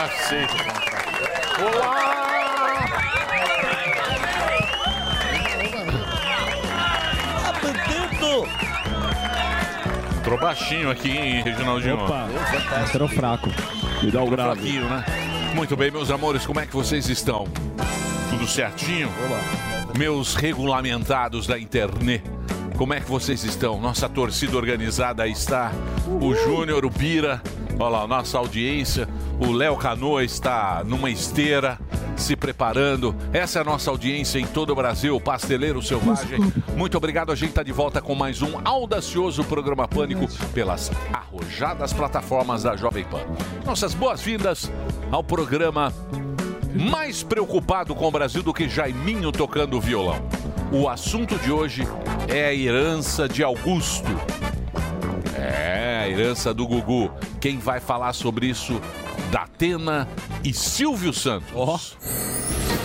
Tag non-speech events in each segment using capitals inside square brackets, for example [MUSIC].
aceito o contrato. Olá! Entrou baixinho aqui, hein, Reginaldinho? Opa, entrou fraco. Me dá o grave. Fraquinho, né? Muito bem, meus amores, como é que vocês estão? Tudo certinho? Meus regulamentados da internet, como é que vocês estão? Nossa torcida organizada aí está. O Júnior, o Bira, olha lá, nossa audiência. O Léo Canoa está numa esteira, se preparando. Essa é a nossa audiência em todo o Brasil. Pasteleiro Selvagem. Muito obrigado. A gente está de volta com mais um audacioso programa Pânico pelas arrojadas plataformas da Jovem Pan. Nossas boas-vindas ao programa mais preocupado com o Brasil do que Jaiminho tocando violão. O assunto de hoje é a herança de Augusto. É, a herança do Gugu. Quem vai falar sobre isso? Datena e Silvio Santos. Ó.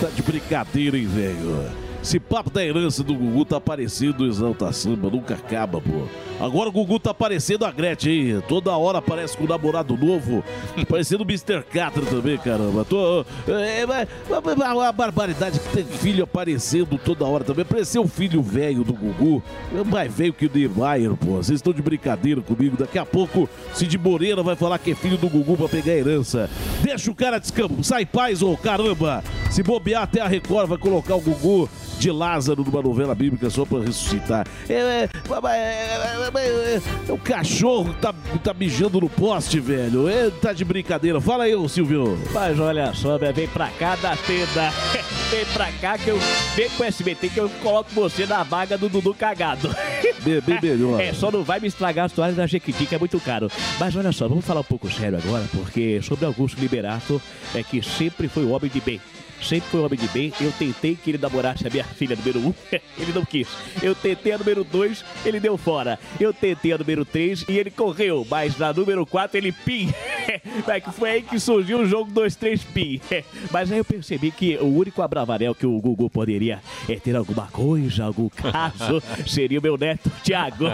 Tá de brincadeira, hein, velho? Esse papo da herança do Gugu tá parecendo o Exalta Samba, nunca acaba, pô. Agora o Gugu tá parecendo a Gretchen, hein? Toda hora aparece com um namorado novo. parecendo o Mr. Catra também, caramba. Tô, é, é, é uma barbaridade que tem filho aparecendo toda hora também. Apareceu o filho velho do Gugu. É mais velho que o Niemeyer, pô. Vocês estão de brincadeira comigo. Daqui a pouco, Cid Moreira vai falar que é filho do Gugu pra pegar a herança. Deixa o cara descansar em paz, ô caramba. Se bobear até a Record vai colocar o Gugu de Lázaro numa novela bíblica só pra ressuscitar. É, é, é, é, o cachorro que tá, tá mijando no poste, velho. É, tá de brincadeira. Fala aí, Silvio. Mas olha só, vem pra cá da tenda. [LAUGHS] Vem pra cá que eu vem com o SBT que eu coloco você na vaga do Dudu cagado. [LAUGHS] Bem melhor. É, só não vai me estragar as toalhas da Jequiti, que é muito caro. Mas olha só, vamos falar um pouco sério agora, porque sobre Augusto Liberato é que sempre foi o homem de bem. Sempre foi um homem de bem. Eu tentei que ele namorasse a minha filha número um, [LAUGHS] ele não quis. Eu tentei a número dois, ele deu fora. Eu tentei a número três e ele correu. Mas na número quatro ele pim. [LAUGHS] Foi aí que surgiu o jogo 2-3 pim. [LAUGHS] Mas aí eu percebi que o único abravanel que o Gugu poderia é ter alguma coisa, algum caso, seria o meu neto, Thiago.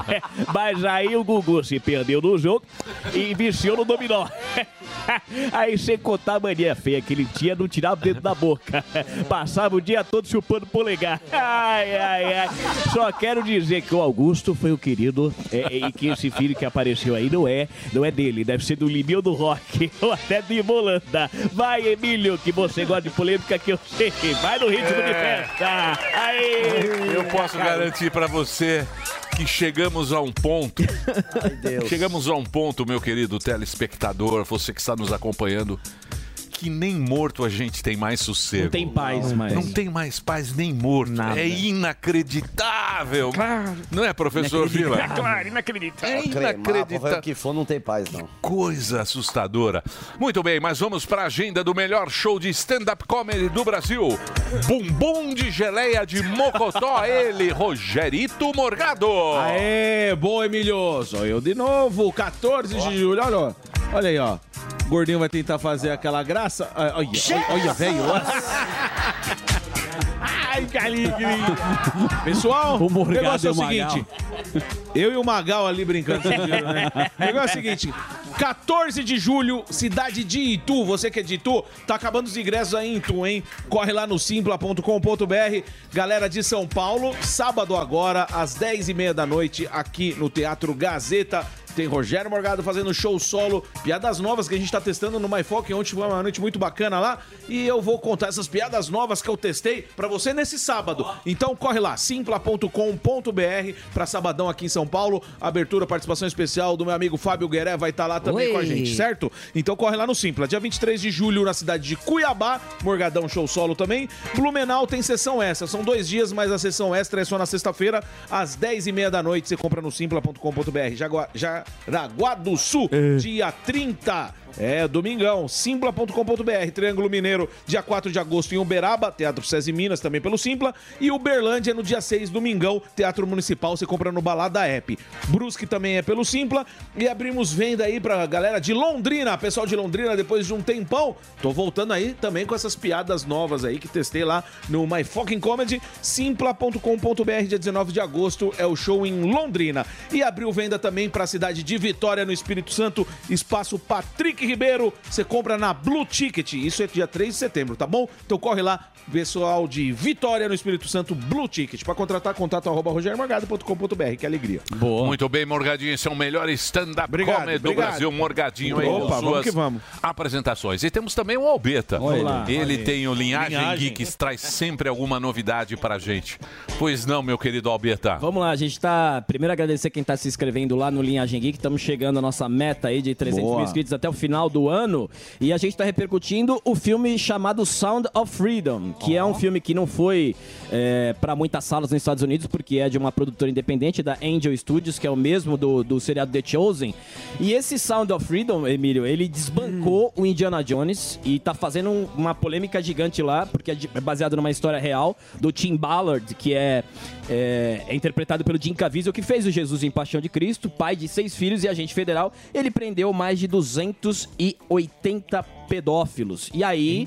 Mas aí o Gugu se perdeu no jogo e viciou no dominó. Aí sem contar a mania feia que ele tinha, não tirava o dedo da boca. [LAUGHS] Passava o dia todo chupando polegar. [LAUGHS] Ai, ai, ai. Só quero dizer que o Augusto foi o querido é, e que esse filho que apareceu aí não é, não é dele, deve ser do Liminho do Rock [LAUGHS] ou até do Imolanda. Vai, Emílio, que você gosta de polêmica que eu sei. Vai no ritmo de É. festa. Aí. Eu posso garantir pra você que chegamos a um ponto. Chegamos a um ponto, meu querido telespectador, você que está nos acompanhando, que nem morto a gente tem mais sossego. Não tem paz mais. Não tem mais paz nem morto. Nada. É inacreditável. Não é, professor Vila? Claro, inacreditável. É inacreditável. o que for, não tem paz, não. Coisa assustadora. Muito bem, mas vamos para a agenda do melhor show de stand-up comedy do Brasil. Bumbum de geleia de Mocotó, [LAUGHS] ele, Rogerito Morgado. Aê, boa, Emílio. Sou eu de novo, 14 de julho. Olha, ó. Olha aí, ó. O gordinho vai tentar fazer aquela graça. Olha, olha, olha, velho. [LAUGHS] Ai, galinha. Pessoal, O negócio é o seguinte. Eu e o Magal ali brincando. viram, né? O negócio é o seguinte. 14 de julho, cidade de Itu. Você que é de Itu, tá acabando os ingressos aí em Itu, hein? Corre lá no simpla.com.br. Galera de São Paulo, sábado agora, às 10h30 da noite, aqui no Teatro Gazeta. Tem Rogério Morgado fazendo show solo, piadas novas que a gente tá testando no MyFoc. Ontem foi uma noite muito bacana lá. E eu vou contar essas piadas novas que eu testei pra você nesse sábado. Então corre lá, simpla.com.br pra sabadão aqui em São Paulo. Abertura, participação especial do meu amigo Fábio Gueré vai estar lá também Oi. com a gente, certo? Então corre lá no Simpla. Dia 23 de julho na cidade de Cuiabá, Morgadão show solo também. Blumenau tem sessão extra. São dois dias, mas a sessão extra é só na sexta-feira, às 10h30 da noite. Você compra no simpla.com.br. Jagua- Jaraguá do Sul, dia 30. É, domingão, simpla.com.br, Triângulo Mineiro, dia 4 de agosto em Uberaba, Teatro SESI Minas, também pelo Simpla, e Uberlândia no dia 6, domingão, Teatro Municipal, você compra no Balada App. Brusque também é pelo Simpla, e abrimos venda aí pra galera de Londrina, pessoal de Londrina, depois de um tempão, tô voltando aí também com essas piadas novas aí que testei lá no My Fucking Comedy, simpla.com.br, dia 19 de agosto é o show em Londrina. E abriu venda também pra cidade de Vitória, no Espírito Santo, espaço Patrick Ribeiro, você compra na Blue Ticket. Isso é dia 3 de setembro, tá bom? Então corre lá, pessoal de Vitória no Espírito Santo, Blue Ticket. Pra contratar, contato arroba rogermorgado.com.br. Que alegria. Muito bem, Morgadinho, esse é o melhor stand-up comedy do obrigado. Brasil. Morgadinho aí, Opa, suas que vamos. apresentações. E temos também o Albeta. Olha lá. Ele tem o Linhagem, Linhagem. Geek, que traz sempre alguma novidade pra gente. Pois não, meu querido Albeta? Vamos lá, a gente tá. Primeiro agradecer quem tá se inscrevendo lá no Linhagem Geek. Estamos chegando à nossa meta aí de 300 Boa. mil inscritos até o final do ano. E a gente tá repercutindo o filme chamado Sound of Freedom, que é um filme que não foi é, para muitas salas nos Estados Unidos, porque é de uma produtora independente da Angel Studios, que é o mesmo do, do seriado The Chosen. E esse Sound of Freedom, Emílio, ele desbancou o Indiana Jones e tá fazendo um- uma polêmica gigante lá, porque é é baseado numa história real do Tim Ballard, que é, é, é interpretado pelo Jim Caviezel, que fez o Jesus em Paixão de Cristo, pai de seis filhos e agente federal. Ele prendeu mais de 280 pedófilos. E aí,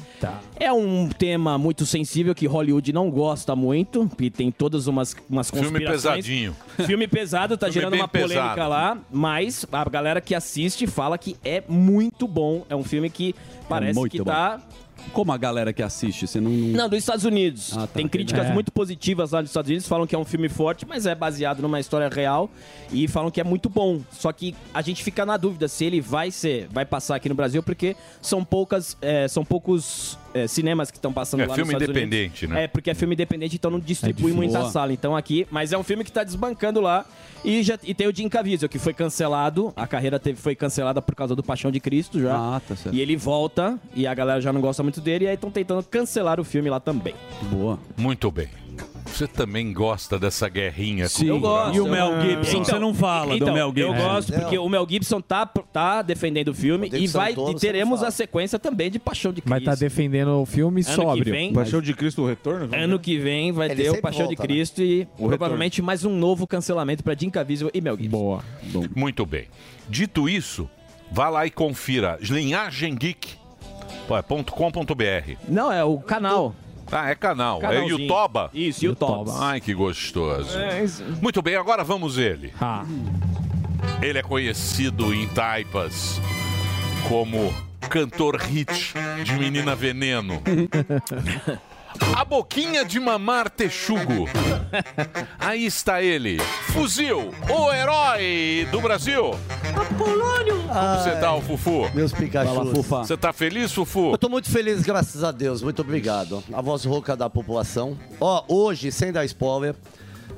é um tema muito sensível que Hollywood não gosta muito, e tem todas umas, umas Filme conspirações. pesadinho. Filme pesado, tá Filme gerando uma polêmica pesado. lá, mas a galera que assiste fala que é muito bom. É um filme que parece muito que bom. tá. Como a galera que assiste? Você não. Não, dos Estados Unidos. Ah, tá. Tem críticas É. muito positivas lá dos Estados Unidos, falam que é um filme forte, mas é baseado numa história real e falam que é muito bom. Só que a gente fica na dúvida se ele vai ser, vai passar aqui no Brasil, porque são poucas, é, são poucos é, cinemas que estão passando É lá filme independente, Unidos. né? É, porque é filme independente, então não distribui É muita Boa. sala. Então aqui, mas é um filme que tá desbancando lá e já e tem o Jim Caviezel que foi cancelado, a carreira teve, foi cancelada por causa do Paixão de Cristo já. Ah, tá certo. E ele volta e a galera já não gosta muito dele e aí estão tentando cancelar o filme lá também. Boa. Muito bem. Você também gosta dessa guerrinha Sim, com eu gosto. E o Mel Gibson? Você não fala do Mel Gibson. Eu gosto porque o Mel Gibson tá, tá defendendo o filme e, vai, e teremos a sequência também de Paixão de Cristo. Mas tá defendendo o filme Ano sóbrio. que vem, Paixão de Cristo, o retorno? ano que vem vai Ele ter o Paixão de volta, né? Cristo e provavelmente mais um novo cancelamento pra Jim Caviezel e Mel Gibson. Boa. Muito bem. Dito isso, vá lá e confira Linhagem Geek. pô, é ponto .com.br. Não, é o canal. Ah, é canal. É. Yutoba? Isso, Yutoba. Ai, que gostoso. É, isso. Muito bem, agora vamos ele. Ah. Ele é conhecido em Taipas como cantor hit de Menina Veneno. [LAUGHS] A boquinha de mamar texugo. Aí está ele, Fuzil, o herói do Brasil. Apolônio! Como você tá, o Fufu? Meus Pikachu. Fala, Fufa. Você tá feliz, Fufu? Eu tô muito feliz, graças a Deus. Muito obrigado. A voz rouca da população. Ó, hoje, sem dar spoiler,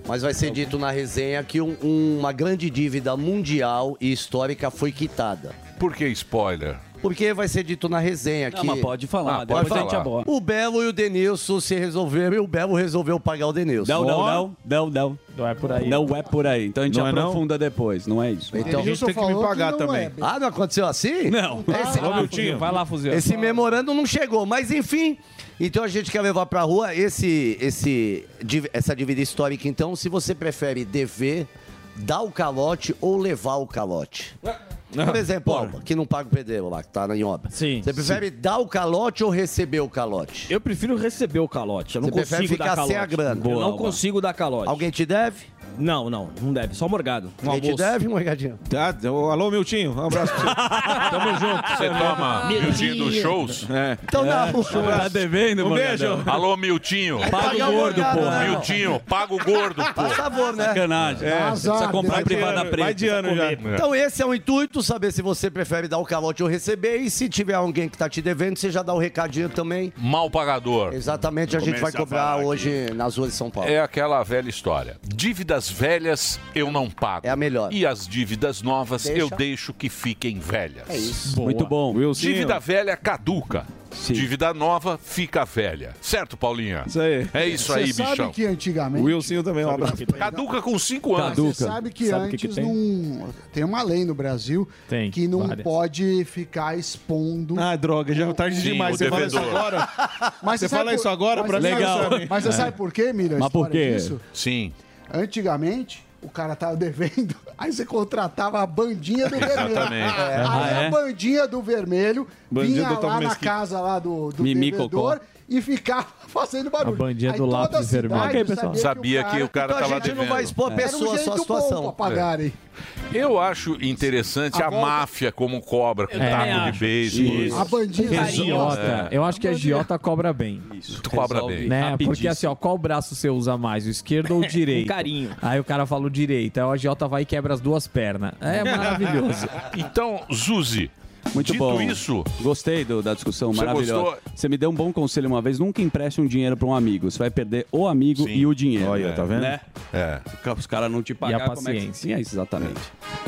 mas vai ser dito na resenha que um- uma grande dívida mundial e histórica foi quitada. Por que spoiler? Porque vai ser dito na resenha Não, que... mas pode falar. Ah, depois pode a gente falar. aborda. O Belo e o Denilson se resolveram e o Belo resolveu pagar o Denilson. Não, não, não, não, não. Não é por aí. Não é por aí. Então a gente Não é não? aprofunda depois, não é isso. Então, A gente tem que me pagar também. ah, não aconteceu assim? Não. Esse, Ô, Miltinho. Vai lá, fuzil. esse memorando não chegou, mas enfim. Então a gente quer levar pra rua esse, esse, essa dívida histórica. Então, se você prefere dever, dar o calote ou levar o calote. Por exemplo, que não paga o pedreiro lá, que tá em obra. Sim. Você prefere dar o calote ou receber o calote? Eu prefiro receber o calote. Eu não Você prefere consigo dar ficar calote. sem a grana. eu não Boa. consigo dar calote. Alguém te deve? Não, não, não deve. Só Morgado. Um Alguém te almoço. deve, Morgadinho? Tá, alô, Miltinho. Um abraço pra você. [LAUGHS] Tamo junto. Você toma Miltinho dos shows? É. Então não. Tá devendo, Um Morgadão? beijo. Alô, Miltinho. Paga o gordo, porra. né? Miltinho, paga o gordo, pô. Por favor, né? Sacanagem. É. Precisa comprar Vai de privada ano, preta. vai de ano já. Então esse é o intuito, saber se você prefere dar o calote ou receber. E se tiver alguém que tá te devendo, você já dá o recadinho também. Mal pagador. Exatamente, a gente vai Comece a cobrar hoje nas ruas de São Paulo. É aquela velha história. Dívidas velhas eu não pago. É a melhor. E as dívidas novas Deixa. eu deixo que fiquem velhas. É isso. Muito bom. Wilsinho. Dívida velha caduca. Dívida nova fica velha. Certo, Paulinha? Isso aí. É isso Você aí, sabe bichão. que antigamente. O Wilson também, um abraço. Caduca com 5 anos. Caduca. Você sabe que Sabe o que antes que tem? não. Tem uma lei no Brasil Tem, que não várias. pode ficar expondo. Ah, droga, já é tarde Sim, demais. Você fala isso devedor. agora? Mas Você fala por- isso agora mas pra sabe- Legal. Mas você sabe por quê, Milho? a Mas por quê? disso? Sim. Antigamente, o cara tava devendo, [LAUGHS] aí você contratava a bandinha do vermelho. Exatamente. Aí Ah, é? a bandinha do vermelho vinha lá na Mesquita. casa lá do, do devedor e ficava [LAUGHS] fazendo barulho. A bandinha Aí do lápis a vermelho. Ok, sabia pessoal. Sabia que o cara Então a tava gente não devendo. vai expor a um pessoa, a sua bom situação. pagarem. Eu acho interessante a, máfia como cobra, com também taco de. Isso. A bandinha. A giota. Eu acho que a giota cobra bem. Isso. Tu cobra bem. Né? Rapidíssimo. Porque assim, ó, qual braço você usa mais? O esquerdo ou o [LAUGHS] direito? carinho. Aí o cara fala o direito. Aí o agiota vai e quebra as duas pernas. É maravilhoso. Então, Zuzi, Muito dito bom. isso, Gostei do- da discussão, Você maravilhosa. gostou? Você me deu um bom conselho uma vez, nunca empreste um dinheiro para um amigo. Você vai perder o amigo e o dinheiro. Olha, tá vendo? Né? É. Os caras não te a pagam. como é que- paciência. Sim, é isso, exatamente.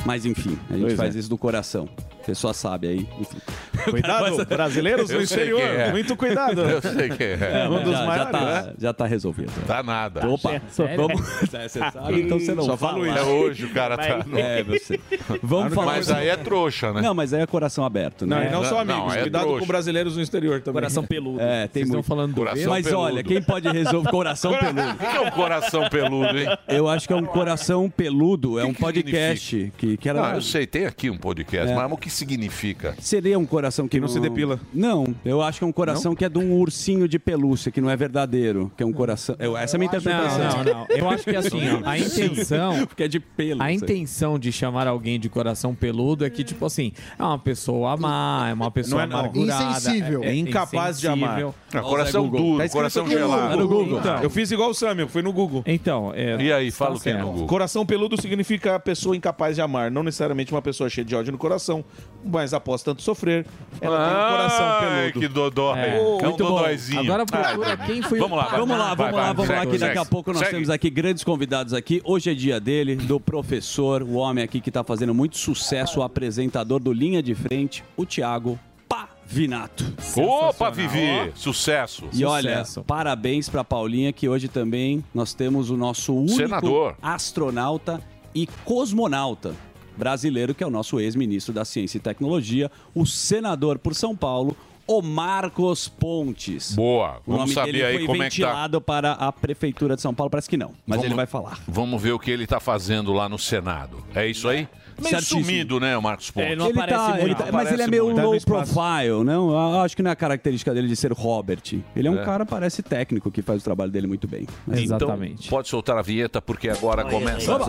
Mas enfim, a gente Pois faz é. isso do coração. A pessoa sabe aí. Enfim. [LAUGHS] Cuidado, brasileiros no Eu sei exterior. quem é. Muito cuidado. eu sei que é. É um dos já, já, maiores, tá, né? já tá resolvido. Tá nada. Opa, Sério? vamos. [LAUGHS] É, você sabe, então você não Só fala. falo É isso. hoje o cara tá. É, você. Vamos falar. Mas aí é trouxa, né? Não, mas aí é coração aberto, Não, né? e não só Não, amigos. é Cuidado trouxa. com brasileiros no exterior também. Coração peludo. É, tem Vocês estão muito. falando do Coração verde? Mas peludo. olha, quem pode resolver coração peludo? O que é um coração peludo, hein? Eu acho que é um coração peludo, é um que podcast que, que era. Não, eu sei, tem aqui um podcast, É. mas o que significa? Seria um coração que, não se depila. Não, eu acho que é um coração que é de um ursinho de pelúcia, que não é verdadeiro, que é um coração. eu- essa é a minha interpretação. Não, não, não. Eu acho que assim, ó, a intenção. [LAUGHS] Porque é de pelo. A intenção de chamar alguém de coração peludo é que, tipo assim, é uma pessoa amar, é uma pessoa Não é, não. amargurada. Insensível. É incapaz de amar. insensível. Ah, coração duro, Tá coração gelado. Tá no Google. Então, Eu fiz igual o Samuel, fui no Google. então é, E aí, tá fala o que é no. Google. Coração peludo significa pessoa incapaz de amar, não necessariamente uma pessoa cheia de ódio no coração, mas após tanto sofrer, ela tem um coração Ai, peludo. que dodói. É, É, um dodóizinho. Agora procura quem foi Vamos lá. Vamos lá, Vai, vamos vai, lá, vamos lá, que daqui a pouco nós temos aqui grandes convidados aqui. Hoje é dia dele, do professor, o homem aqui que está fazendo muito sucesso, o apresentador do Linha de Frente, o Thiago Pavinato. Opa, Vivi, sucesso. E olha, Sucesso. parabéns para Paulinha, que hoje também nós temos o nosso único Senador. astronauta e cosmonauta brasileiro, que é o nosso ex-ministro da Ciência e Tecnologia, o senador por São Paulo, o Marcos Pontes. Boa, O vamos nome saber dele aí foi como é que tá. ventilado para a prefeitura de São Paulo, parece que não, mas Vamos- ele vai falar. Vamos ver o que ele tá fazendo lá no Senado. É isso aí? Meio Certíssimo. sumido, né, o Marcos Pontes? Ele não Ele aparece tá, muito. ele tá- mas Aparece ele é meio muito. Tá low profile, não? Eu acho que não é a característica dele de ser Robert. Ele é um É. cara, parece técnico, que faz o trabalho dele muito bem. Mas- Exatamente. Então, pode soltar a vinheta, porque agora começa. Olha,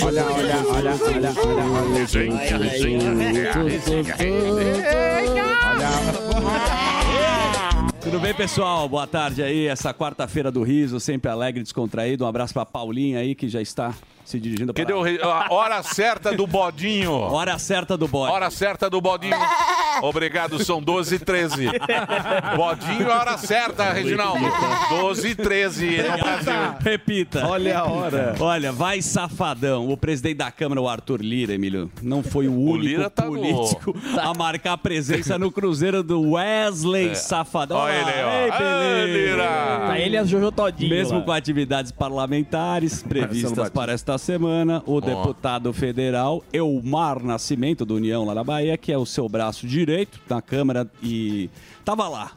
olha, olha, olha, olha. Resenha, resenha, Tudo bem, pessoal? Boa tarde aí. Essa quarta-feira do riso, sempre alegre, descontraído. Um abraço pra Paulinha aí, que já está se dirigindo para Cadê o re- a hora certa do bodinho? Hora certa do bode. Hora certa do bodinho. Obrigado, são 12 e 13. Bodinho, hora certa, Reginaldo. 12 e 13 no Brasil. Repita. Olha a hora. Olha, vai safadão. O presidente da Câmara, o Arthur Lira, Emílio, não foi o único Lira tá no- político a marcar presença no Cruzeiro do Wesley Safadão. Olha ele aí, ó. Ei, Ah. Lira. Tá ele e as Jojo Todinho. Mesmo lá. com atividades parlamentares previstas para esta semana, o deputado federal Elmar Nascimento, do União lá na Bahia, que é o seu braço direito na Câmara e tava lá,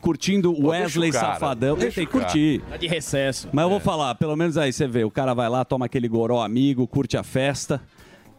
curtindo o Pô, deixa Wesley o cara, Safadão. Deixa que curtir. Tá de recesso. Mas eu vou falar, pelo menos aí você vê, o cara vai lá, toma aquele goró amigo, curte a festa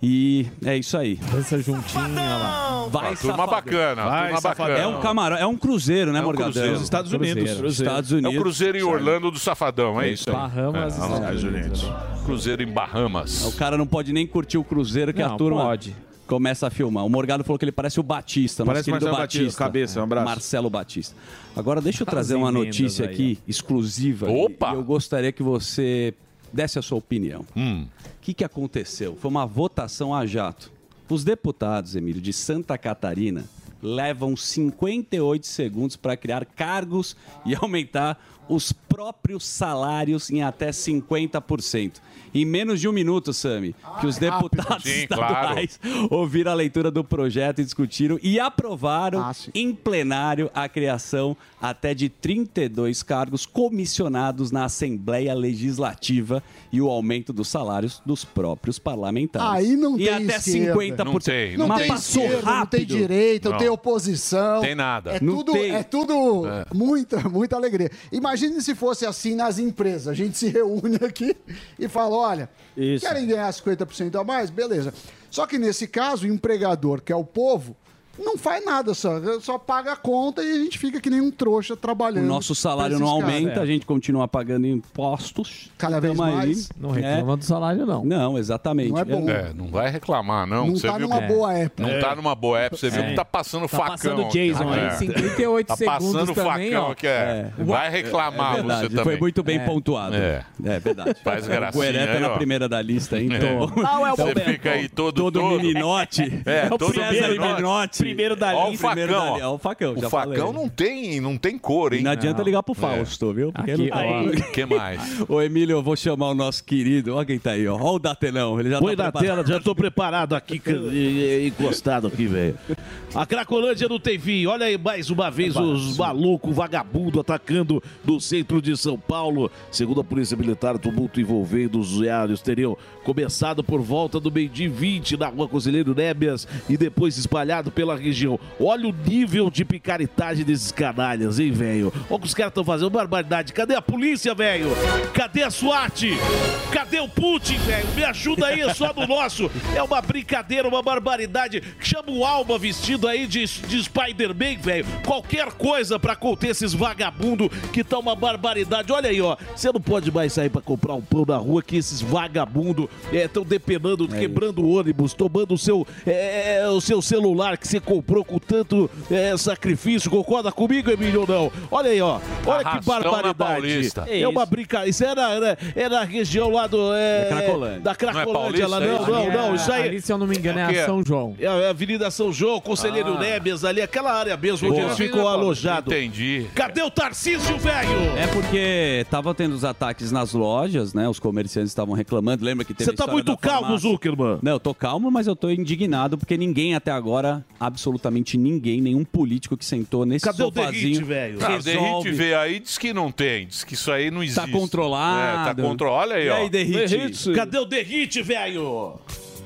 e é isso aí. Dança juntinho, lá. Vai, Ah, turma bacana, Vai, turma Safadão. bacana. É um camarão, é um cruzeiro, né, É um Morgadão? cruzeiro. Estados Unidos. Cruzeiro. Estados É Unidos. o Cruzeiro em Orlando do Safadão, é isso aí. Bahamas, É, Estados Unidos. Cruzeiro em Bahamas. O cara não pode nem curtir o cruzeiro que a Não, turma pode. começa a filmar. O Morgado falou que ele parece o Batista, Parece nosso Marcelo Batista. Cabeça, um abraço. Marcelo Batista. Agora deixa eu trazer As uma notícia aí, aqui exclusiva. Opa! E eu gostaria que você desse a sua opinião. Hum. O que, que aconteceu? Foi uma votação a jato. Os deputados, Emílio, de Santa Catarina levam 58 segundos para criar cargos e aumentar os próprios salários em até 50%. Em menos de um minuto, Sami, que os deputados Sim, claro. estaduais ouviram a leitura do projeto e discutiram e aprovaram Ah, em plenário a criação até de 32 cargos comissionados na Assembleia Legislativa e o aumento dos salários dos próprios parlamentares. Aí não e tem até esquerda. 50%. Não tem, Não Mas tem passou esquerda, não tem rápido. direita, não, Não. tem oposição. Tem nada. É Não tudo, tem. é tudo muita, muita alegria. Imagine se fosse assim nas empresas. A gente se reúne aqui e fala: olha, Isso. querem ganhar 50% a mais? Beleza. Só que nesse caso, o empregador, que é o povo, não faz nada, só, só paga a conta e a gente fica que nem um trouxa O trabalhando. nosso salário não caras. aumenta, a gente continua pagando impostos. Cada vez Tamo aí. mais. Não reclama do salário, não. Não, exatamente. Não é bom. É, não vai reclamar, não. Não Você tá viu numa que- boa época. Não É. tá numa boa época. Você viu É. que tá passando Tá facão. passando Jason aí, É. 58 tá segundos passando também, facão ó. aqui, é. Vai reclamar É verdade, você também. Foi muito bem É. pontuado. É. É verdade. Faz O gracinha Gueré tá aí, na primeira da lista? É. Então, é o Você fica aí todo, todo todo meninote. É, todo César meninote. Primeiro da Ó o lista. Primeiro facão. da ó, o facão, O facão falei. não tem, não tem cor, hein? Não adianta Não. ligar pro Fausto, viu? Porque Aqui, não que mais? [LAUGHS] Ô, Emílio, eu vou chamar o nosso querido. Olha quem tá aí, ó. Olha o Datelão. Ele já Põe tá na preparado. tela, já tô preparado aqui, [LAUGHS] encostado aqui, velho. A Cracolândia não tem fim. Olha aí mais uma vez os malucos, vagabundo atacando no centro de São Paulo. Segundo a Polícia Militar, o tumulto envolvendo os usuários teriam começado por volta do meio-dia e 20 na rua Conselheiro Nébias e depois espalhado pela região. Olha o nível de picaretagem desses canalhas, hein, velho? Olha o que os caras estão fazendo, barbaridade. Cadê a polícia, velho? Cadê a SWAT? Cadê o Putin, velho? Me ajuda aí, é só no nosso. É uma brincadeira, uma barbaridade. Chama o Alba vestido aí de, de Spider-Man, velho. Qualquer coisa pra conter esses vagabundos que tá uma barbaridade. Olha aí, ó. Você não pode mais sair pra comprar um pão na rua que esses vagabundos estão depenando, quebrando ônibus, tomando o seu, é, o seu celular que você comprou com tanto é, sacrifício. Concorda comigo, Emílio, ou não? Olha aí, ó. Olha que barbaridade. Paulista. É uma brincadeira. Isso era, era, era a região lá do. É, Da Cracolândia. Da Cracolândia lá. Não é Não, não, é não. Isso aí. Ali, se eu não me engano, é é- a São João. É a Avenida São João, Conselheiro Ah. Nébias ali, aquela área mesmo onde Boa. eles ficam alojados. Entendi. Cadê o Tarcísio, velho? É porque tava tendo os ataques nas lojas, né? Os comerciantes estavam reclamando. Lembra que teve Você tá história muito calmo? Zuckerman. Não, eu tô calmo, mas eu tô indignado porque ninguém até agora, absolutamente ninguém, nenhum político que sentou nesse Cadê o sofazinho Derrite, velho? Ah, o Derrite resolve. veio aí e diz que não tem. Diz que isso aí não existe. Tá controlado. É, tá controlado. Olha aí, E ó. aí, Derrite? Cadê o Derrite, velho?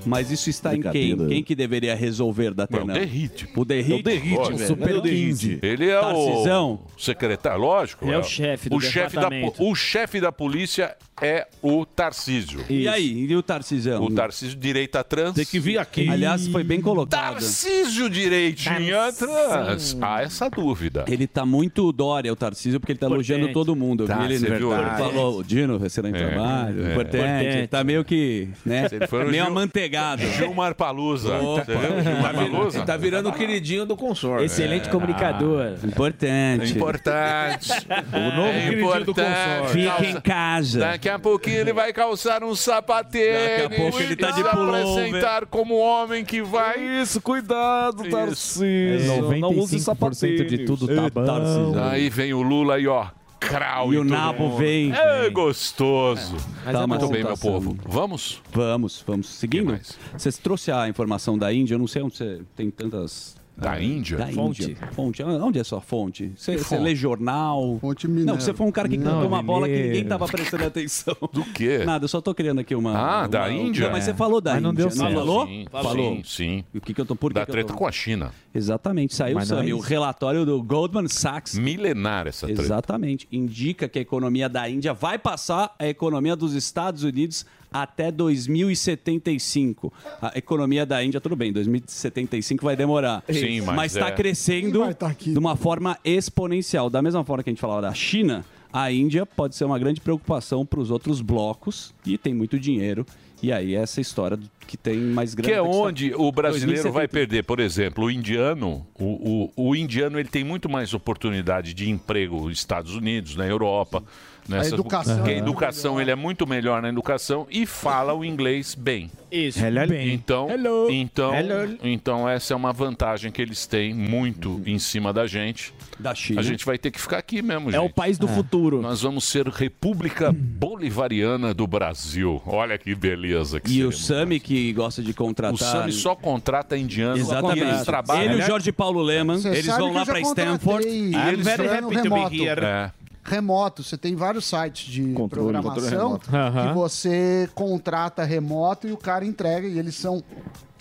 Mas isso está em quem? Quem que deveria resolver da Não, Tenão? Derrite. O Derrite? É o Derrite, Olha, velho. Super Cadê o Derrite? 15. Ele é Tarcisão? o secretário, lógico. Ele é o chefe do o chefe da, departamento. O chefe da polícia é o Tarcísio. E aí? E o Tarcisão? O Tarcísio direita trans. Tem que vir aqui. Aliás, foi bem colocado. Tarcísio direitinha trans. Há essa dúvida. Ele tá muito Dória, o Tarcísio, porque ele tá Importante. elogiando todo mundo. Eu Tá, ele, você viu? ele falou, Dino, excelente É, trabalho, é. importante. Importante. Tá meio que, né, Ele foi no meio Gil- amanteigado. Gilmar Palusa. Opa. Viu? Gilmar Palusa? Tá virando o queridinho do consórcio. Excelente comunicador. Importante. É importante. O novo É queridinho do importante. consórcio. Fica em casa. Daqui a pouquinho ele vai calçar um sapatênis. Daqui a pouco ele tá de e se pullover. apresentar como homem que vai... Isso, cuidado. Tarcísio. Não use 95% de tudo tá bom. Aí vem o Lula aí, ó. Crau E em o nabo mundo. vem. É gostoso. Mas Tá, é mas Muito bem, meu votação. povo. Vamos? Vamos, vamos. Seguindo, mais? você trouxe a informação da Índia, eu não sei onde você tem tantas... Da ah, Índia? Da Fonte. Índia. Fonte. Onde é sua fonte? Você, você lê jornal? Fonte Minerva. Não, você foi um cara que Não, cantou uma bola que mineiro. ninguém tava prestando atenção. Do quê? Nada, eu só tô criando aqui uma. Ah, uma- da Índia? Não, mas você falou da Mas não Índia. deu certo. falou? Sim, Falou. Sim, sim. E o que, que eu tô por que Da que treta tô- com a China. Exatamente, saiu, não é o relatório do Goldman Sachs. Milenar essa treta. Exatamente. Indica que a economia da Índia vai passar a economia dos Estados Unidos até 2075. A economia da Índia, tudo bem, 2075 vai demorar. Sim, mas está é- crescendo vai tá aqui? de uma forma exponencial. Da mesma forma que a gente falava da China, a Índia pode ser uma grande preocupação para os outros blocos e tem muito dinheiro. E aí essa história que tem mais grande. Que é onde o brasileiro vai 2070. perder. Por exemplo, o indiano, o, o, o indiano ele tem muito mais oportunidade de emprego nos Estados Unidos, na Europa. Nessas- educação Porque a é educação, ele é muito melhor na educação e fala o inglês bem. Isso. Bem. Então, Hello. então, Hello. então essa é uma vantagem que eles têm muito em cima da gente. Da China. A gente vai ter que ficar aqui mesmo, É gente. o país do futuro. Nós vamos ser República Bolivariana do Brasil. Olha que beleza que E o. Sami que gosta de contratar. O Sami só contrata indiano Exatamente. eles trabalham. Ele e o Jorge Paulo Leman, Você eles vão lá para Stanford. E eles very happy to be here. É. Remoto, você tem vários sites de Controle, programação controle que você contrata remoto e o cara entrega e eles são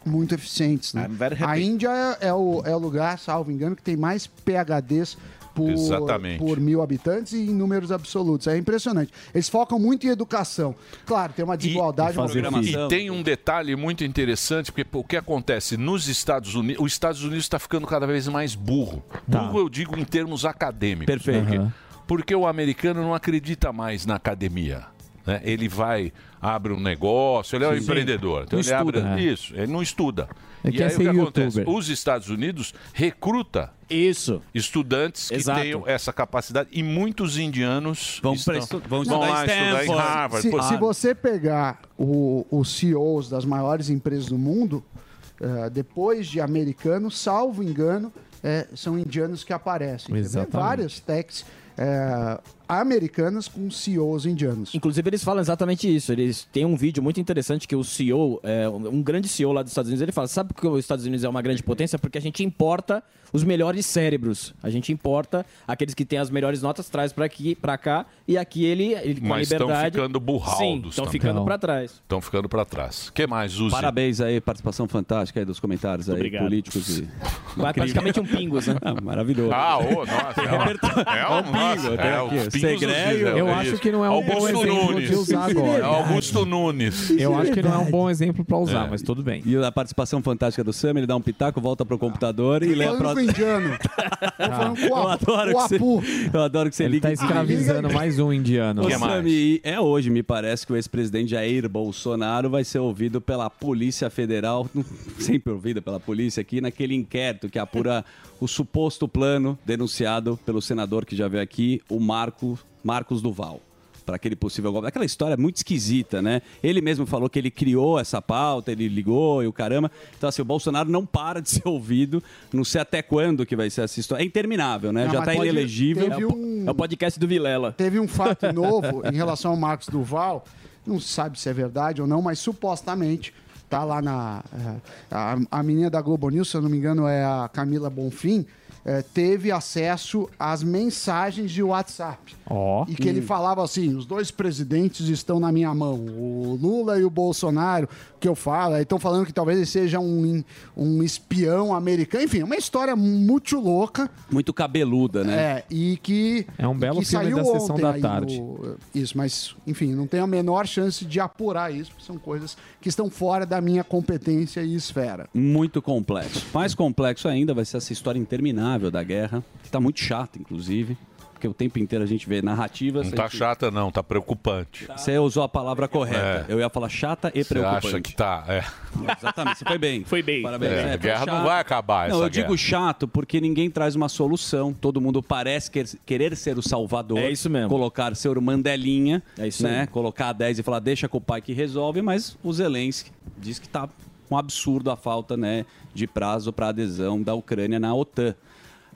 muito eficientes. Né? Happy. A Índia é, é o, é o lugar, salvo engano, que tem mais PHDs por, Exatamente. por mil habitantes e em números absolutos. É impressionante. Eles focam muito em educação. Claro, tem uma desigualdade. uma E tem um detalhe muito interessante, porque o que acontece nos Estados Unidos, os Estados Unidos está ficando cada vez mais burro. Burro eu digo em termos acadêmicos. Perfeito. Por quê? Porque o americano não acredita mais na academia. né? Ele vai, abre um negócio, ele é um Sim. empreendedor. Então Não ele abre estuda. isso, ele não estuda. É e aí o que acontece? youtuber. Os Estados Unidos recruta isso estudantes que Exato. tenham essa capacidade e muitos indianos Vão estão, estu- vão vão estudar estudar em. Harvard. Se, se você pegar o- os CEOs das maiores empresas do mundo, eh, depois de americanos, salvo engano, eh, são indianos que aparecem. Exatamente. várias techs eh, americanas com CEOs indianos. Inclusive, eles falam exatamente isso. Eles têm um vídeo muito interessante que o CEO, é, um grande CEO lá dos Estados Unidos, ele fala: sabe por que os Estados Unidos é uma grande potência? Porque a gente importa os melhores cérebros. A gente importa aqueles que têm as melhores notas, traz para aqui, para cá, e aqui ele, ele com a Mas estão liberdade. ficando burraldos. Sim, estão também. ficando para trás. Estão ficando para trás. O que mais, Zuzi? Parabéns aí, participação fantástica aí dos comentários aí, Obrigado. políticos e. Vai praticamente um pingos, né? [LAUGHS] Ah, maravilhoso. Ah, ô, nossa. É, um- é um nossa, tem é, aqui, os pingos É Eu isso. acho que não é um bom Augusto exemplo Nunes. de usar agora. É Augusto Nunes. Eu acho que não é um bom exemplo pra usar, É. mas tudo bem. E a participação fantástica do Sam, ele dá um pitaco, volta pro computador e lê a próxima. indiano. [LAUGHS] Eu adoro, que você, eu adoro que você Ele liga tá escravizando mais um indiano. Ô, Sam, e é hoje, me parece, que o ex-presidente Jair Bolsonaro vai ser ouvido pela Polícia Federal, [LAUGHS] sempre ouvido pela polícia aqui, naquele inquérito que apura o suposto plano denunciado pelo senador que já veio aqui, o Marco, Marcos Duval. Para aquele possível golpe. Aquela história muito esquisita, né? Ele mesmo falou que ele criou essa pauta, ele ligou e o caramba. Então, assim, o Bolsonaro não para de [LAUGHS] ser ouvido. Não sei até quando que vai ser essa história. É interminável, né? Não, já tá pode- inelegível. teve um- É o podcast do Vilela. Teve um fato [LAUGHS] novo em relação ao Marcos Duval, não se sabe se é verdade ou não, mas supostamente tá lá na eh, a, a menina da Globo News, se eu não me engano é a Camila Bonfim, eh, teve acesso às mensagens de WhatsApp. Ó. E que ele falava assim: os dois presidentes estão na minha mão, o Lula e o Bolsonaro, que eu falo. Aí estão falando que talvez ele seja um, um espião americano. Enfim, uma história muito louca. Muito cabeluda, né? É, e que. É um belo que filme saiu da sessão ontem da aí tarde. no- isso, mas, enfim, não tenho a menor chance de apurar isso, porque são coisas que estão fora da minha competência e esfera. Muito complexo. Mais complexo ainda vai ser essa história interminável da guerra, que tá muito chata, inclusive. Porque o tempo inteiro a gente vê narrativas. Não a tá gente- chata, não, tá preocupante. Você usou a palavra correta. É. Eu ia falar chata e Você preocupante. acha que tá. É. Exatamente, você foi bem. Foi bem. Parabéns. É, É, a guerra não vai acabar, Não, essa eu digo guerra. chato porque ninguém traz uma solução. Todo mundo parece quer- querer ser o salvador. É isso mesmo. Colocar ser o mandelinha. É isso né? aí. Colocar a 10 e falar, deixa com o pai que resolve, mas o Zelensky diz que tá um absurdo a falta né, de prazo para adesão da Ucrânia na OTAN.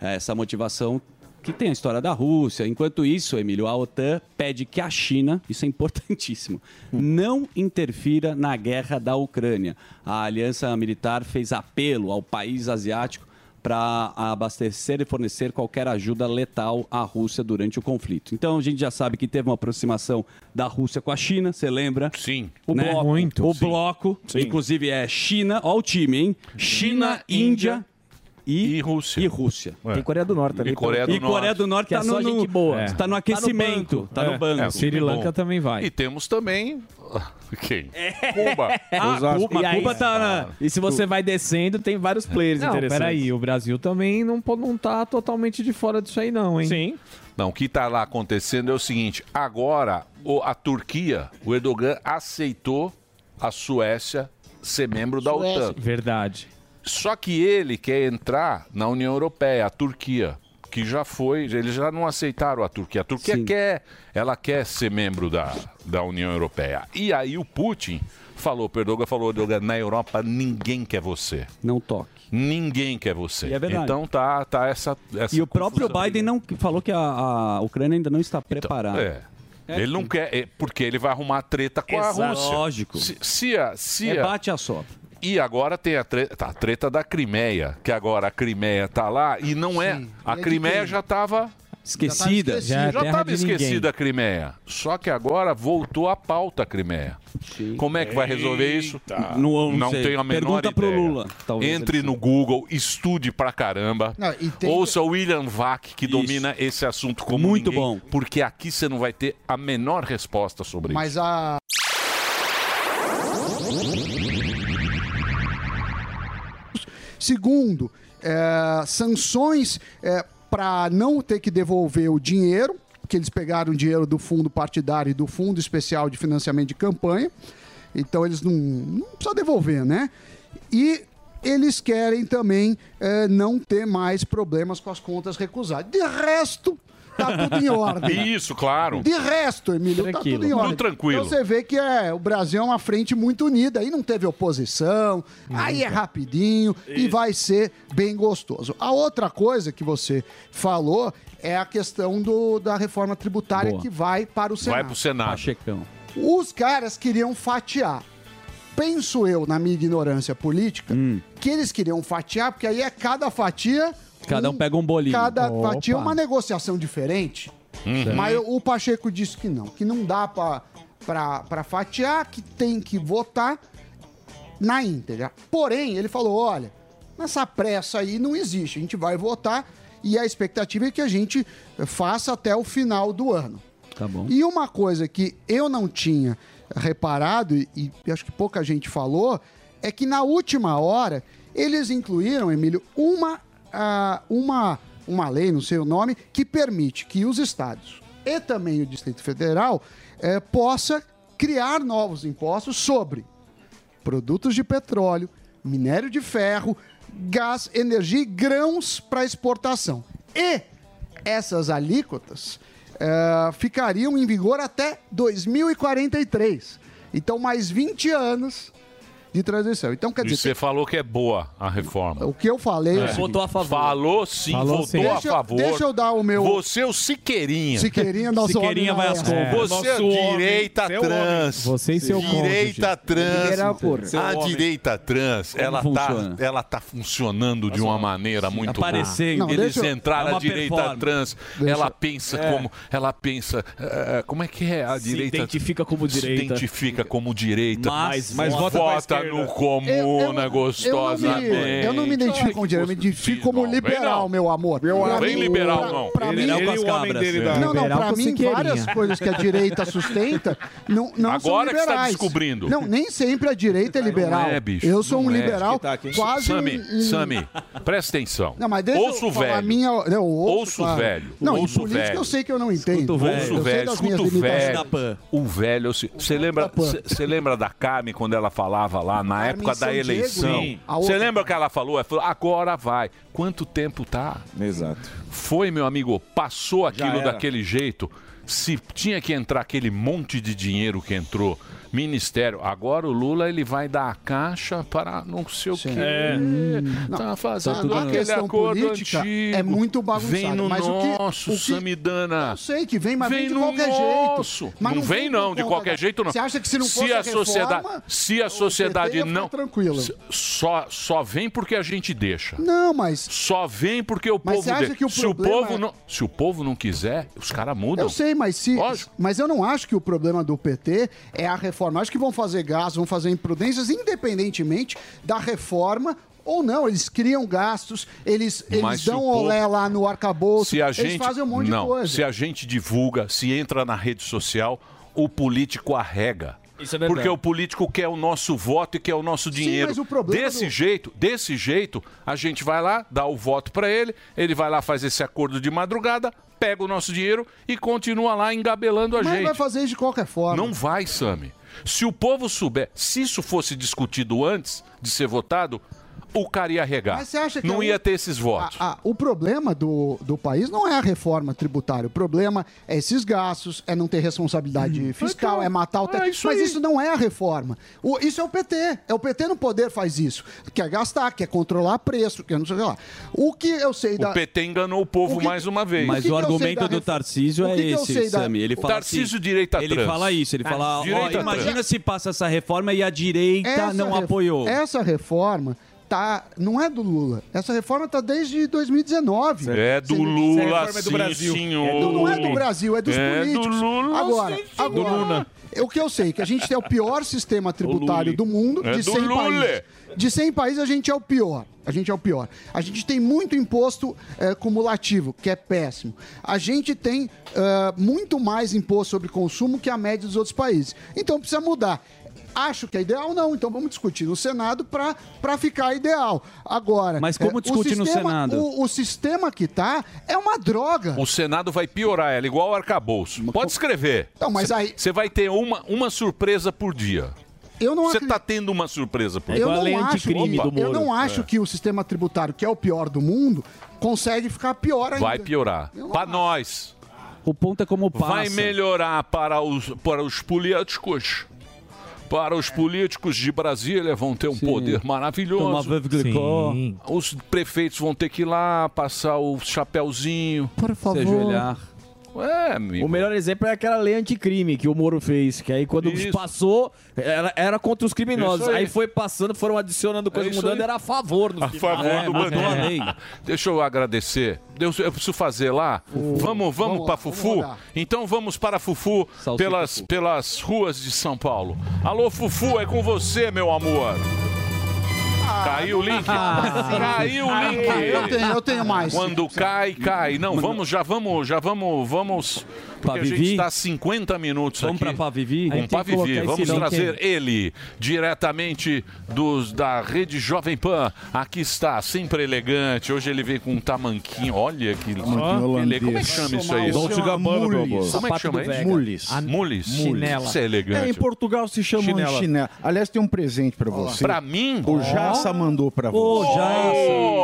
Essa motivação que tem a história da Rússia. Enquanto isso, Emílio, a OTAN pede que a China, isso é importantíssimo, não interfira na guerra da Ucrânia. A aliança militar fez apelo ao país asiático para abastecer e fornecer qualquer ajuda letal à Rússia durante o conflito. Então a gente já sabe que teve uma aproximação da Rússia com a China, você lembra? Sim. O Né? bloco, Muito. o Sim. bloco, Sim. inclusive é China, ó o time, hein? China, Índia e, E Rússia. e Rússia. É. Tem Coreia do Norte ali. E Coreia do E Coreia do Norte Que é tá só no, gente boa. Tá no aquecimento, tá no É. banco. É, Sri Lanka bom. também vai. E temos também. [LAUGHS] Quem? É. Cuba. Ah, Cuba, E aí- Cuba tá na... E se você vai descendo, tem vários players Não, interessantes. peraí, o Brasil também não, não tá totalmente de fora disso aí não, hein? Sim. Não, o que está lá acontecendo é o seguinte: agora o- a Turquia, o Erdogan aceitou a Suécia ser membro da Suécia. OTAN. Verdade. Só que ele quer entrar na União Europeia, a Turquia, que já foi, eles já não aceitaram a Turquia. A Turquia Sim. quer, ela quer ser membro da, da União Europeia. E aí o Putin falou, o Erdogan falou, na Europa ninguém quer você. Não toque. Ninguém quer você. E é verdade. então tá, tá essa, essa E o próprio. Biden não falou que a, a Ucrânia ainda não está preparada. É. Ele não quer, é, porque ele vai arrumar treta com a Exato. Rússia. Lógico. Se, se a, se É a- bate a sopra. E agora tem a treta, tá, a treta da Crimeia, que agora a Crimeia tá lá e não é. Sim. A é Crimeia já tava Esquecida. Já estava esquecida a Crimeia. Só que agora voltou à pauta a Crimeia. Como é que vai resolver isso? Não- não sei. tenho a menor Pergunta pro ideia. Lula, talvez Entre no Google, estude pra caramba. Não, tem- Ouça o William Vac, que domina esse assunto como Muito ninguém, bom. Porque aqui você não vai ter a menor resposta sobre Mas isso. a. Segundo, é, sanções para não ter que devolver o dinheiro, que eles pegaram dinheiro do fundo partidário e do fundo especial de financiamento de campanha. Então eles não, não precisam devolver, né? E eles querem também é, não ter mais problemas com as contas recusadas. De resto, tá tudo em ordem. Isso, claro. De resto, Emílio, tá Tranquilo. tudo em ordem. Tudo tranquilo. Então você vê que é, o Brasil é uma frente muito unida. Aí não teve oposição, aí é rapidinho e vai ser bem gostoso. A outra coisa que você falou é a questão do, da reforma tributária Boa. que vai para o Senado. Vai pro Senado. Pachecão. Os caras queriam fatiar. Penso eu, na minha ignorância política, que eles queriam fatiar, porque aí é cada fatia. Cada um pega um bolinho. Cada Opa. é uma negociação diferente. Uhum. Mas o Pacheco disse que não, que não dá pra fatiar, que tem que votar na íntegra. Porém, ele falou: olha, nessa pressa aí não existe, a gente vai votar e a expectativa é que a gente faça até o final do ano. Tá bom. E uma coisa que eu não tinha reparado, e, e acho que pouca gente falou, é que na última hora eles incluíram, Emílio, uma, ah, uma, uma lei, não sei o nome, que permite que os estados e também o Distrito Federal eh, possa criar novos impostos sobre produtos de petróleo, minério de ferro, gás, energia e grãos para exportação. E essas alíquotas eh, ficariam em vigor até 2043. Então, mais 20 anos de transição. Então, quer E dizer, você falou que é boa a reforma. o que eu falei... é o É. Votou a favor. Falou sim, Falou votou sim. a Deixa eu- favor. deixa eu dar o meu- Você é o Siqueirinha. Siqueirinha, nosso Siqueirinha homem vai às compras. Você é Nosso homem, direita seu trans. homem. Você e seu Direita cônjuge. trans. A homem. direita trans, Como ela tá, funciona? ela tá funcionando de uma maneira muito Aparecendo. boa. Não, Eles eu- entraram é a direita performance. trans, Deixa- ela pensa É. como, ela pensa, eh, como é que é a Se direita? identifica como Se direita. identifica como direita, Mas- mas, mas vota, no comuna gostosa. Eu não, me, eu não me identifico com o direito, eu me identifico como liberal, meu amor. Mim- liberal, não. Pra mim, da- Não, não, Liberal pra mim, várias coisas que a direita sustenta não, não Agora que você tá liberais. descobrindo. Não, nem sempre a direita é liberal. Não é, bicho. Eu sou um é. liberal tá aqui. quase Sami, um- Sami, presta atenção. Não, mas deixa eu o velho. a minha... Eu ouço, claro. velho. Não, em ouça o política velho. eu sei que eu não entendo. Ouça Eu o sei velho, das escuta minhas o limitações. velho. O velho, você lembra, você lembra da Carmen quando ela falava lá na Carmen época da Sandiego, eleição? Você lembra o que ela falou? Ela falou, agora vai. Quanto tempo tá? Exato. Foi, meu amigo, passou aquilo daquele jeito. Se tinha que entrar aquele monte de dinheiro que entrou, ministério. Agora o Lula ele vai dar a caixa para não sei o quê. É. Tá fazendo Tá aquele questão acordo política antigo. é muito bagunçada, Vem no mas o que- nosso, o que- Samidana. Eu sei que vem, mas vem, Vem de no qualquer nosso. jeito. Mas não, vem por não, de qualquer jeito não. Você acha que se não se fosse a sociedade, reforma, se a sociedade não tranquilo. só só vem porque a gente deixa. Não, mas Só vem porque o povo deixa. que o se o povo é- não, se o povo não quiser, os caras mudam. Eu sei, mas se. Mas eu não acho que o problema do PT é a reforma. Acho que vão fazer gastos, vão fazer imprudências, independentemente da reforma. Ou não, eles criam gastos, eles, eles Mas dão o povo- olé lá no arcabouço, Se a eles gente fazem um monte não, de coisa. se a gente divulga, se entra na rede social, o político arrega. Isso é. Porque o político quer o nosso voto e quer o nosso dinheiro. mas o desse do- jeito, desse jeito, a gente vai lá, dá o voto para ele, ele vai lá fazer esse acordo de madrugada, pega o nosso dinheiro e continua lá engabelando a Mas gente. vai fazer isso de qualquer forma. Não vai, Sami. Se o povo souber, se isso fosse discutido antes de ser votado, o cara ia regar. Mas você acha que não é ia ter esses votos. Ah, o problema do, do país não é a reforma tributária. O problema é esses gastos, é não ter responsabilidade fiscal, Então, é matar o teto. é isso Mas aí. isso não é a reforma. O- isso é o PT. É o PT no poder faz isso. Quer gastar, quer controlar preço, quer não sei o que lá. O que eu sei da. O PT enganou o povo O que- mais uma vez. o Mas que o que sei argumento do Tarcísio o é esse, da- Sami. Ele O fala Tarcísio assim, direita Ele trans. fala isso, ele fala, ó, Direita imagina trans. se passa essa reforma e a direita Essa não apoiou. Essa reforma tá, não é do Lula. Essa reforma tá desde 2019. É do Lula, sim, senhor. É do- não é do Brasil, é dos É do políticos. Lula, agora, sim, agora Do Lula. o que eu sei, que a gente tem o pior sistema tributário do mundo, É de do 100 Lule. países. De 100 países, a gente é o pior. A gente é o pior. A gente tem muito imposto eh, cumulativo, que é péssimo. A gente tem eh, muito mais imposto sobre consumo que a média dos outros países. Então precisa mudar. Acho que é ideal? Não. Então vamos discutir no Senado para ficar ideal. Agora. Mas como o discute no sistema- Senado? O, o sistema que tá é uma droga. O Senado vai piorar ela, igual o arcabouço. Pode escrever. Não, mas aí- Você vai ter uma, uma surpresa por dia. Eu não Você acredito- tá tendo uma surpresa por eu dia. não acho, eu não acho É. que o sistema tributário, que é o pior do mundo, consegue ficar pior ainda. Vai piorar. Para nós. O ponto é como passa. Vai melhorar para os, para os políticos. Para os políticos de Brasília vão ter um poder maravilhoso. Sim. Os prefeitos vão ter que ir lá passar o chapéuzinho. Por favor. Se ajoelhar. É, amigo. O melhor exemplo é aquela lei anticrime que o Moro fez, que aí quando Isso. passou, era, era contra os criminosos. Aí. Aí. foi passando, foram adicionando coisas, É isso mudando, aí. era a favor dos A favor criminosos. do bandido. [LAUGHS] Deixa eu agradecer. Deus, eu preciso fazer lá. Vamos, vamos, Vamos para Fufu? vamos então vamos para Fufu pelas, pelas ruas de São Paulo. Alô, Fufu, é com você, meu amor. Caiu o link? Caiu o link. Eu tenho, eu tenho mais. Quando cai, cai. Não, vamos, já vamos, já vamos, vamos. Porque a gente Pavivi? está 50 minutos Vamos aqui. pra Pavivi? Com Aí Pavivi. Vamos trazer aí. ele diretamente dos, da rede Jovem Pan. Aqui está, sempre elegante. Hoje ele veio com um tamanquinho. Olha que ele, Como é que chama isso aí? Dolce Gabbana, meu amor. Como é que chama isso? Mules. Mules. Chinela. Isso é elegante. É, em Portugal se chama Chinela. chinela. Aliás, tem um presente pra você. Pra mim? O Jaça mandou pra Ô, você. Jaça.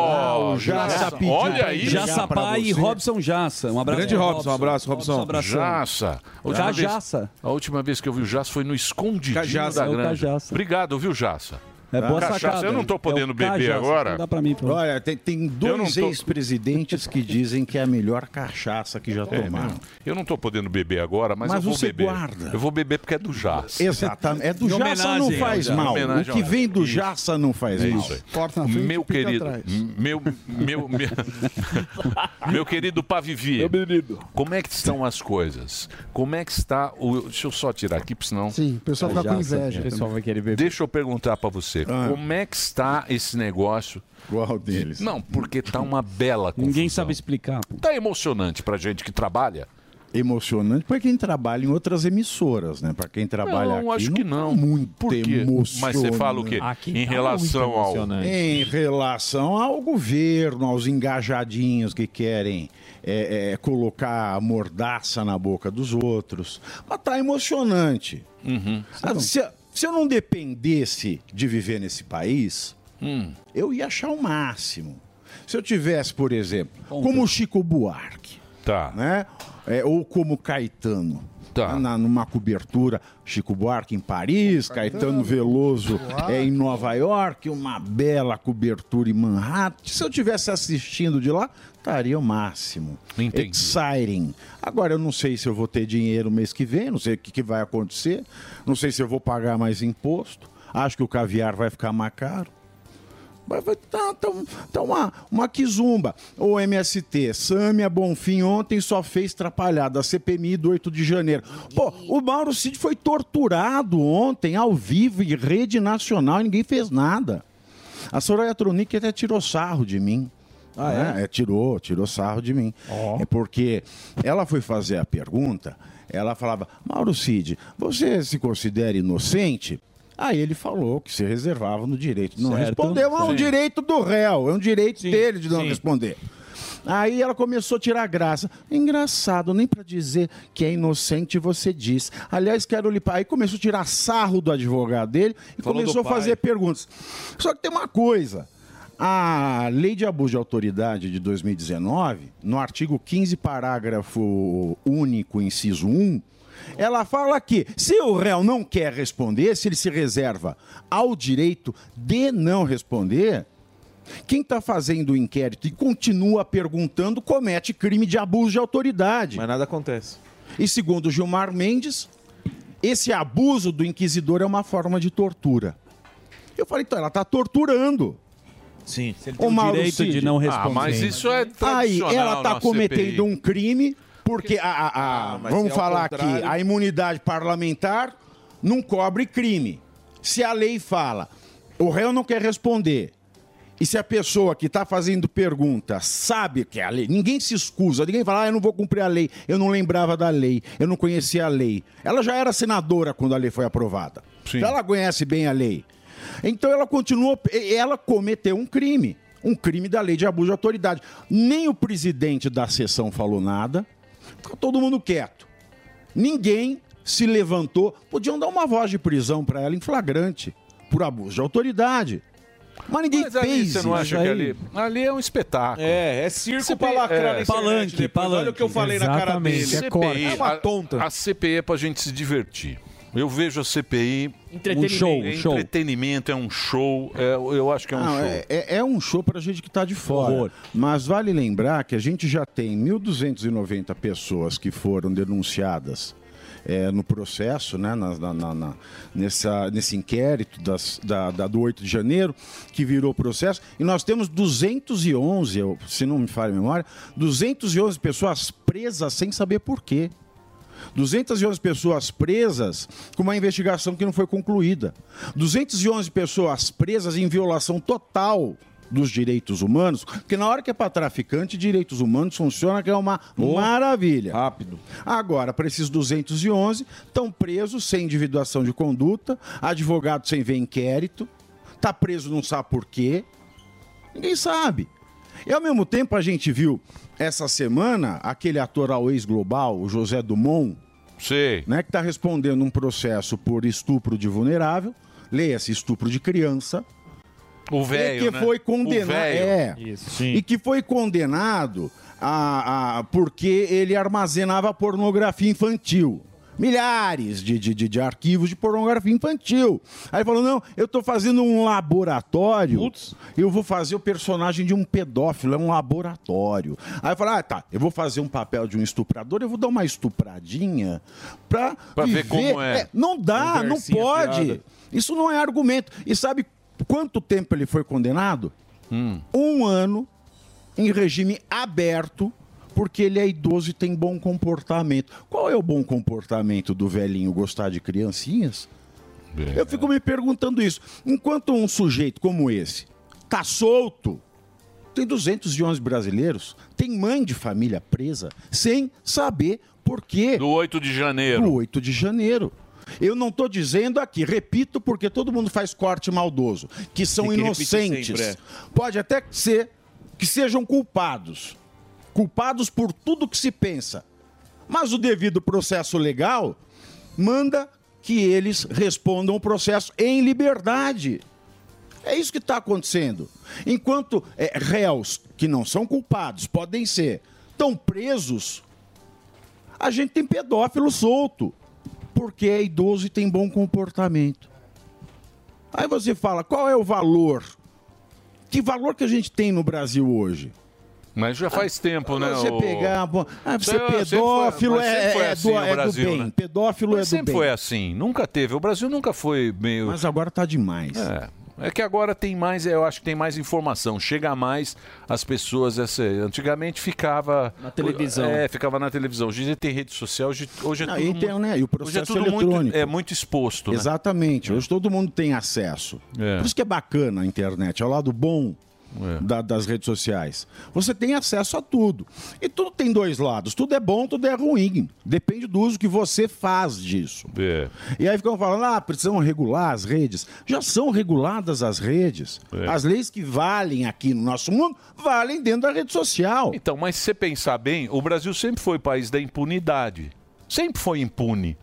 Ah, o Jaça pediu pra entregar Jaça Pai e. Robson Jaça. Um abraço. Grande Robson, um abraço, Robson. Abração. Jaça. A O última, vez, Cajaça. a última vez que eu vi o Jaça foi no escondidinho Cajaça, da é. Cajaça. Obrigado, viu, Jaça? É boa Cachaça, sacada. eu não tô podendo É beber cachaça, agora. dá pra mim, Olha, tem, tem dois tô- ex-presidentes que dizem que é a melhor cachaça que já É, tomaram. eu não tô podendo beber agora, mas, Mas eu vou você beber. guarda. Eu vou beber porque é do Jaça. Exatamente. É do Jaça não faz mal. O que vem do. Jaça não faz É mal. Corta na frente meu querido, atrás. meu, meu, meu, [LAUGHS] meu querido Pavivi, como é que estão as coisas? Como é que está o... Deixa eu só tirar aqui, porque senão... Sim, o pessoal fica com inveja. O pessoal vai querer beber. Deixa eu perguntar pra você, Ah. como é que está esse negócio? Qual deles? Não, porque tá uma bela confusão. Ninguém sabe explicar. Tá emocionante pra gente que trabalha? Emocionante para quem trabalha em outras emissoras, né? Para quem trabalha Não, aqui. acho que não. tá Muito Por quê? emocionante. Mas você fala o quê? Aqui Em tá relação ao-. Em relação ao governo, aos engajadinhos que querem é, é, colocar a mordaça na boca dos outros. Mas tá emocionante. Uhum. Ah, se, se eu não dependesse de viver nesse país, Hum. eu ia achar o máximo. Se eu tivesse, por exemplo, como o Chico Buarque, Tá. né? É, ou como Caetano. Tá. Na, numa cobertura, Chico Buarque em Paris, Caetano, Veloso é, em Nova York, uma bela cobertura em Manhattan. Se eu tivesse assistindo de lá, estaria o máximo. Entendi. Exciting. Agora, eu não sei se eu vou ter dinheiro mês que vem, não sei o que, que vai acontecer, não sei se eu vou pagar mais imposto, acho que o caviar vai ficar mais caro. Tá, tá, tá uma, uma quizumba. O MST, Sâmia Bonfim ontem só fez trapalhada. A CPMI do 8 de janeiro. Pô, o Mauro Cid foi torturado ontem, ao vivo, em rede nacional, e ninguém fez nada. A Soraya Tronic até tirou sarro de mim. Ah, é? tirou, tirou sarro de mim. É porque ela foi fazer a pergunta, ela falava, Mauro Cid, você se considera inocente? Aí ele falou que se reservava no direito. Não Certo. respondeu, é um Sim. direito do réu, é um direito dele de não sim. responder. Aí ela começou a tirar graça. Engraçado, nem para dizer que é inocente você diz. Aliás, quero lhe. Aí começou a tirar sarro do advogado dele e Falou começou a fazer perguntas. Só que tem uma coisa. A Lei de Abuso de Autoridade de 2019, no artigo 15, parágrafo único, inciso 1, ela fala que se o réu não quer responder, se ele se reserva ao direito de não responder, quem está fazendo o inquérito e continua perguntando comete crime de abuso de autoridade. Mas nada acontece. E segundo Gilmar Mendes, esse abuso do inquisidor é uma forma de tortura. Eu falei, então, ela está torturando. Sim. O Mauro direito de Cid. não responder. Ah, mas isso é Aí tradicional ela está cometendo CPI. um crime, porque a, a- a- Ah, vamos é falar aqui, contrário- a imunidade parlamentar não cobre crime. Se a lei fala, o réu não quer responder. E se a pessoa que está fazendo pergunta sabe que é a lei, ninguém se escusa, ninguém fala, ah, eu não vou cumprir a lei, eu não lembrava da lei, eu não conhecia a lei. Ela já era senadora quando a lei foi aprovada. Então ela conhece bem a lei. Então ela continuou, ela cometeu um crime, um crime da lei de abuso de autoridade. Nem o presidente da sessão falou nada, todo mundo quieto. Ninguém se levantou. Podiam dar uma voz de prisão para ela em flagrante por abuso de autoridade. Mas ninguém Mas ali fez você não acha aí. que ali, ali é um espetáculo. É, é circo CPI, pra lacrar internet Palanque, depois. Olha o que eu falei na cara dele. CPI, É uma a- tonta. A, CPI é pra gente se divertir. Eu vejo a CPI... Entretenimento. Um show, é show. entretenimento, é um show. é- eu acho que é um Não, show. é, é- é um show para gente que está de fora. Horror. Mas vale lembrar que a gente já tem 1.290 pessoas que foram denunciadas é, no processo, né, na- na- na- nessa, nesse inquérito das- da, da- do 8 de janeiro, que virou processo, e nós temos 211, eu- se não me falha a memória, 211 pessoas presas sem saber por quê. 211 pessoas presas com uma investigação que não foi concluída. 211 pessoas presas em violação total dos direitos humanos, porque na hora que é para traficante, direitos humanos funciona que é uma maravilha. Rápido. Agora, para esses 211, estão presos sem individuação de conduta, advogado sem ver inquérito, tá preso não sabe por quê. Ninguém sabe. E ao mesmo tempo a gente viu essa semana aquele ator ao ex-global, o José Dumont, Né, que está respondendo um processo por estupro de vulnerável, leia-se estupro de criança. O velho, E que né? foi condenado. É. Isso, sim. E que foi condenado a, a- porque ele armazenava pornografia infantil. Milhares de, de, de, de arquivos de pornografia infantil. Aí falou: não, eu estou fazendo um laboratório. Eu vou fazer o personagem de um pedófilo, é um laboratório. Aí eu falei: ah, tá, eu vou fazer um papel de um estuprador, eu vou dar uma estupradinha pra, Pra ver como é. Não dá, não pode. fiada. Isso não é argumento. E sabe quanto tempo ele foi condenado? Hum. Um ano em regime aberto, porque ele é idoso e tem bom comportamento. Qual é o bom comportamento do velhinho gostar de criancinhas? Eu fico me perguntando isso. Enquanto um sujeito como esse tá solto, tem 211 brasileiros, tem mãe de família presa, sem saber por quê. Do 8 de janeiro. Do 8 de janeiro. Eu não estou dizendo aqui, repito, porque todo mundo faz corte maldoso, que são que inocentes. sempre, é. Pode até ser que sejam culpados. Culpados por tudo que se pensa. Mas o devido processo legal manda que eles respondam o processo em liberdade. É isso que está acontecendo. Enquanto é, réus que não são culpados, podem ser, estão presos, a gente tem pedófilo solto, porque é idoso e tem bom comportamento. Aí você fala, qual é o valor? Que valor que a gente tem no Brasil hoje? Mas já faz tempo, né? Você o- pegar, ah, você foi- pedófilo é, é assim do, é do Brasil, bem. né? Pedófilo Mas é do sempre bem. foi assim. Nunca teve. O Brasil nunca foi meio. Mas agora tá demais. É. É que agora tem mais, eu acho que tem mais informação. Chega mais as pessoas. Essa, antigamente ficava. Na televisão. É, ficava na televisão. Hoje tem rede social, hoje, hoje é Não, tudo. e tem, né, e o hoje é processo tudo muito, eletrônico. é muito exposto. né? Exatamente. Hoje todo mundo tem acesso. É. Por isso que é bacana a internet. É o lado bom É. da- das redes sociais. Você tem acesso a tudo. E tudo tem dois lados. Tudo é bom, tudo é ruim. Depende do uso que você faz disso. É. E aí ficam falando, ah, precisam regular as redes. Já são reguladas as redes. É. As leis que valem aqui no nosso mundo valem dentro da rede social. Então, mas se você pensar bem, o Brasil sempre foi país da impunidade. Sempre foi impune.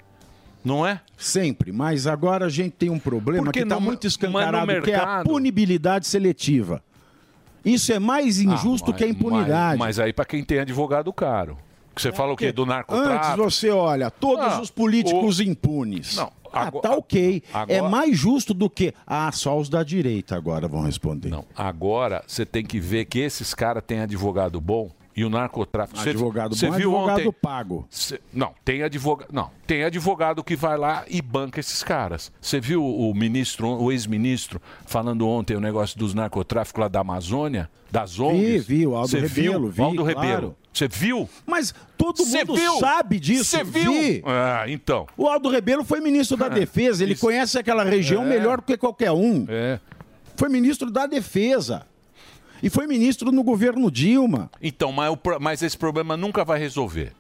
Não é? Sempre, mas agora a gente tem um problema Porque que está muito escancarado, no que é a mercado- punibilidade seletiva. Isso é mais injusto Ah, que a mas- impunidade. Mas, mas aí para quem tem advogado caro. Que Você fala o quê? Do Antes narcotráfico? você olha, todos Ah, os políticos impunes. Não, Ah, agora- tá ok. É agora- mais justo do que. Ah, só os da direita agora vão responder. Não, agora você tem que ver que esses caras têm advogado bom E o narcotráfico. Cê- Advogado cê bom, viu advogado ontem- pago. Cê- não, tem advogado. Não, tem advogado que vai lá e banca esses caras. Você viu o ministro, o ex-ministro, falando ontem o negócio dos narcotráficos lá da Amazônia? Das ONGs? vi, o Aldo Cê Rebelo, viu? vi, O Aldo claro. Rebelo. Você viu? Mas todo Cê mundo viu? sabe disso. Cê viu? Vi. Ah, então. O Aldo Rebelo foi ministro da Defesa, ele conhece aquela região É. melhor do que qualquer um. É. Foi ministro da Defesa. E foi ministro no governo Dilma. Então, mas, mas esse problema nunca vai resolver.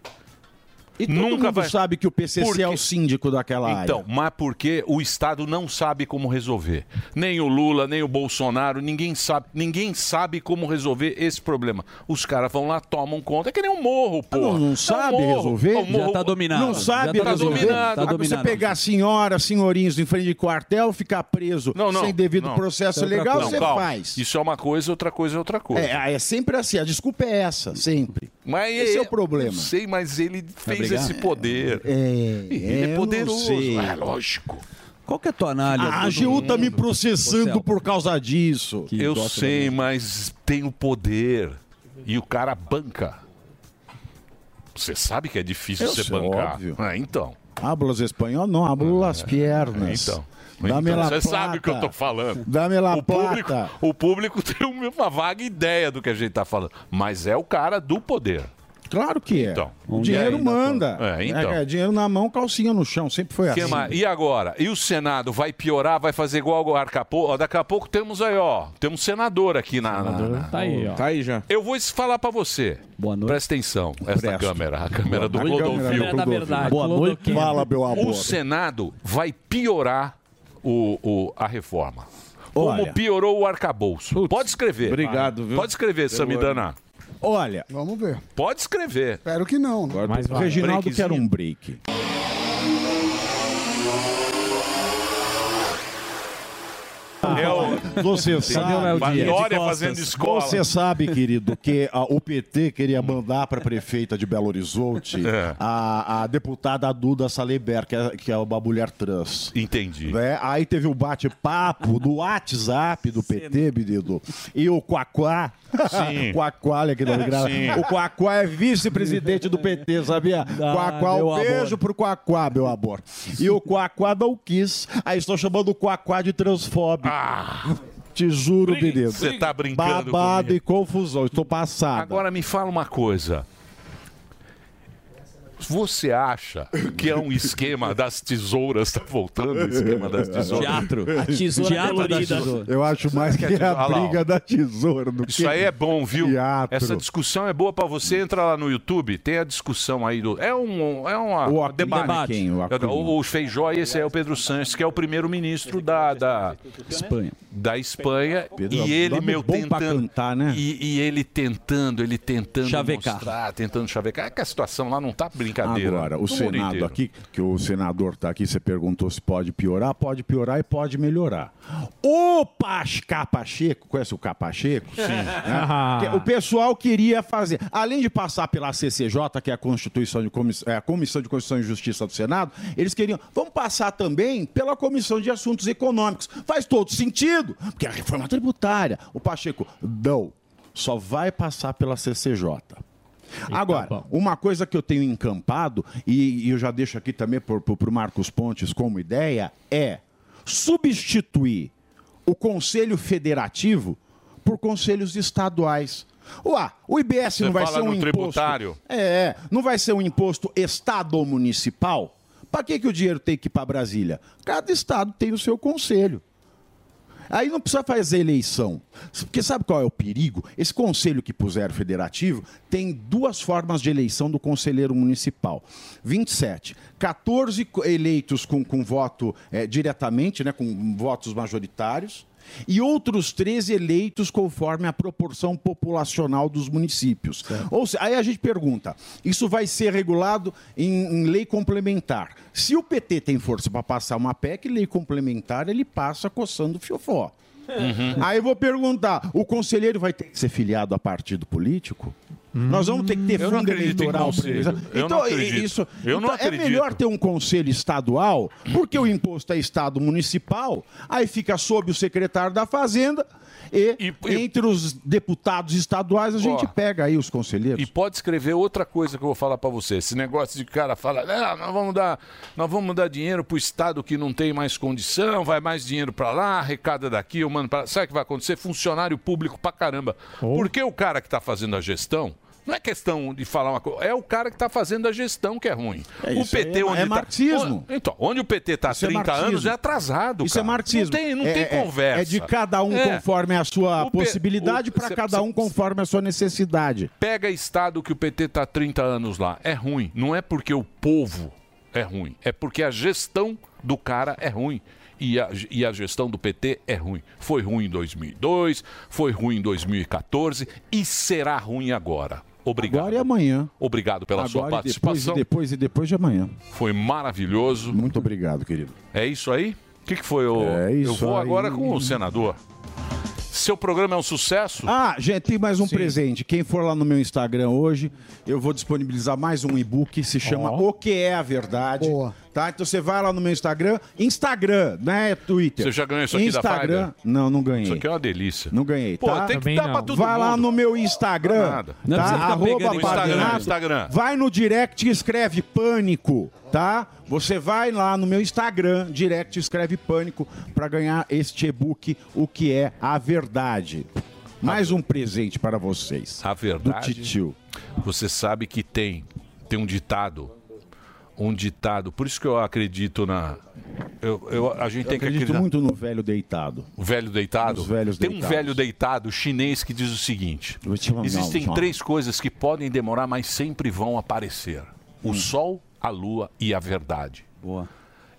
E todo nunca mundo vai... sabe que o PCC Por é o síndico daquela área. Então, mas porque o Estado não sabe como resolver. Nem o Lula, nem o Bolsonaro, ninguém sabe, ninguém sabe como resolver esse problema. Os caras vão lá, tomam conta. É que nem um morro, pô. Não, não sabe resolver? O morro- Não sabe tá resolver? dominado. Agora Você pegar senhoras, senhorinhos em frente de quartel, ficar preso Não, não, sem devido não. processo é legal, você calma. faz. Isso é uma coisa, outra coisa é outra coisa. É, é sempre assim. A desculpa é essa, sempre. Mas Esse é o problema. Não sei, mas ele fez brigar? esse poder. É, ele é, é poderoso. É lógico. Qual que é a tua análise? Ah, a AGU tá me processando por causa disso. Eu sei, mas tem o poder. E o cara banca. Você sabe que é difícil Eu você sei, bancar. óbvio. Ah, então. Hablas espanhol? Não, hablo las piernas. Então. Dame Então, Você sabe o que eu tô falando. Dame la o público, plata. o público [LAUGHS] tem uma vaga ideia do que a gente tá falando. Mas é o cara do poder. Claro que é. Então. o dinheiro E aí? manda. É, então. É, dinheiro na mão, calcinha no chão. Sempre foi Que assim. mais? E agora? E o Senado vai piorar, vai fazer igual o Arcapô? Daqui a pouco temos aí, ó. Temos um senador aqui na. na- na- Tá aí, ó. Tá aí já. Eu vou falar pra você. Boa noite. Presta atenção, essa Presto. câmera, a câmera do Boa noite, Clodovil. câmera da verdade, Boa noite. Fala, meu amor. O Senado vai piorar o, o- a reforma. Como Olha. piorou o arcabouço. Pode escrever. Obrigado, viu? Pode escrever, Samidana. Olha, Vamos ver. Pode escrever. Espero que não. né? Mas o. Reginaldo breakzinho. quer um break. É o Você sabe. Vitória fazendo escola. Você sabe, querido, que a- o PT queria mandar para a prefeita de Belo Horizonte É. a, a deputada Duda Saleber, que é, que é uma mulher trans. Entendi. Né? Aí teve um bate-papo no WhatsApp do PT, menino. E o Quaquá. Sim. [LAUGHS] Quaquá, olha que. Sim. O Quaquá é vice-presidente do PT, sabia? Quaquá, meu um beijo amor. pro Quaquá, meu amor. E o Quaquá não quis. Aí estou chamando o Quaquá de transfóbico. Te juro, menino. Você tá brincando Babado comigo. e confusão. Estou passado. Agora me fala uma coisa. Você acha que é um esquema das tesouras? Tá voltando o esquema das tesouras? Teatro. A tesoura Teatro colorida. tesoura. Eu acho mais que é a lá, ó. briga da tesoura do Isso que aí é bom, viu? teatro. Essa discussão é boa pra você. Entra lá no YouTube, tem a discussão aí do. É um, é uma, O um debate. quem? O. O, o Feijó e esse aí é o Pedro Sanches, que é o primeiro-ministro da, da, Espanha. da Espanha. Pedro, e ele, meu, tentando. cantar, né? E, e ele tentando, ele tentando Chavecar. mostrar, tentando chavecar. É que a situação lá não tá brincadeira. Agora, o Senado inteiro. aqui, que o senador tá aqui, você perguntou se pode piorar, pode piorar e pode melhorar. O Pasca Pacheco, conhece o Capacheco? Sim. [LAUGHS] o pessoal queria fazer, além de passar pela CCJ, que é a Constituição de Comiss- é, a Comissão de Constituição e Justiça do Senado, eles queriam, vamos passar também pela Comissão de Assuntos Econômicos. Faz todo sentido, porque é a reforma tributária. O Pacheco, não, só vai passar pela CCJ. Agora, bom. uma coisa que eu tenho encampado, e, e eu já deixo aqui também para o Marcos Pontes como ideia, é substituir o Conselho Federativo por conselhos estaduais. Ué, o IBS Você não vai ser um no imposto. tributário? É, não vai ser um imposto estado-municipal? Para que, que o dinheiro tem que ir para Brasília? Cada estado tem o seu conselho. Aí não precisa fazer eleição. Porque sabe qual é o perigo? Esse conselho que puseram federativo tem duas formas de eleição do conselheiro municipal. 27. 14 co- eleitos com, com voto eh, diretamente, né, com votos majoritários. E outros 13 eleitos conforme a proporção populacional dos municípios. Ou seja, aí a gente pergunta: isso vai ser regulado em, em lei complementar. Se o PT tem força para passar uma PEC, lei complementar, ele passa coçando o fiofó. Aí eu vou perguntar: o conselheiro vai ter que ser filiado a partido político? Nós vamos ter que ter fundo eleitoral. Então, isso, então, é melhor ter um conselho estadual, porque o imposto é estado municipal, aí fica sob o secretário da Fazenda e, entre os deputados estaduais a gente Ó. pega aí os conselheiros. E pode escrever outra coisa que eu vou falar pra você. Esse negócio de cara fala, "Ah, nós vamos dar, nós vamos dar dinheiro pro estado que não tem mais condição, vai mais dinheiro pra lá, arrecada daqui, eu mando para lá. Sabe o que vai acontecer? Funcionário público pra caramba. Porque o cara que tá fazendo a gestão não é questão de falar uma coisa, é o cara que está fazendo a gestão que é ruim. É, o PT é- onde é tá- marxismo. Então, onde o PT está há Isso é 30 marxismo. anos é atrasado. Isso cara. é marxismo. Não tem, não É- tem é- conversa. É de cada um É. conforme a sua O possibilidade, para cada um conforme a sua necessidade. Pega estado que o PT está há 30 anos lá. É ruim. Não é porque o povo é ruim. É porque a gestão do cara é ruim. E a, e a gestão do PT é ruim. Foi ruim em 2002, foi ruim em 2014 e será ruim agora. Obrigado. Agora e amanhã. Obrigado pela sua Agora e depois, e participação. depois e depois de amanhã. Foi maravilhoso. Muito obrigado, querido. É isso aí? O que, que foi? O... É Eu isso vou aí. agora com o senador. Seu programa é um sucesso? Ah, gente, tem mais um presente. Quem for lá no meu Instagram hoje, eu vou disponibilizar mais um e-book, se chama O que é a verdade. Tá? Então você vai lá no meu Instagram, Instagram, né, Twitter. Você já ganhou isso aqui da Instagram? Não, não ganhei. Isso aqui é uma delícia. Não ganhei, Pô, tá? tem que dar pra todo Vai lá mundo. no meu Instagram, Nada. tá? Não precisa ficar Arroba pegando Instagram. Instagram. Vai no direct e escreve pânico, tá? Você vai lá no meu Instagram, direct e escreve pânico pra ganhar este e-book, o que é a verdade. Mais um presente para vocês. A verdade. Do titio. Você sabe que tem, tem um ditado. Um ditado. Por isso que eu acredito na. Eu, eu- a gente Eu tem que acredito acreditar. muito no velho deitado. O velho deitado? Os velhos Tem um deitados. velho deitado chinês que diz o seguinte: chamar- existem não, três coisas que podem demorar, mas sempre vão aparecer: o Hum. sol, a lua e a verdade. Boa.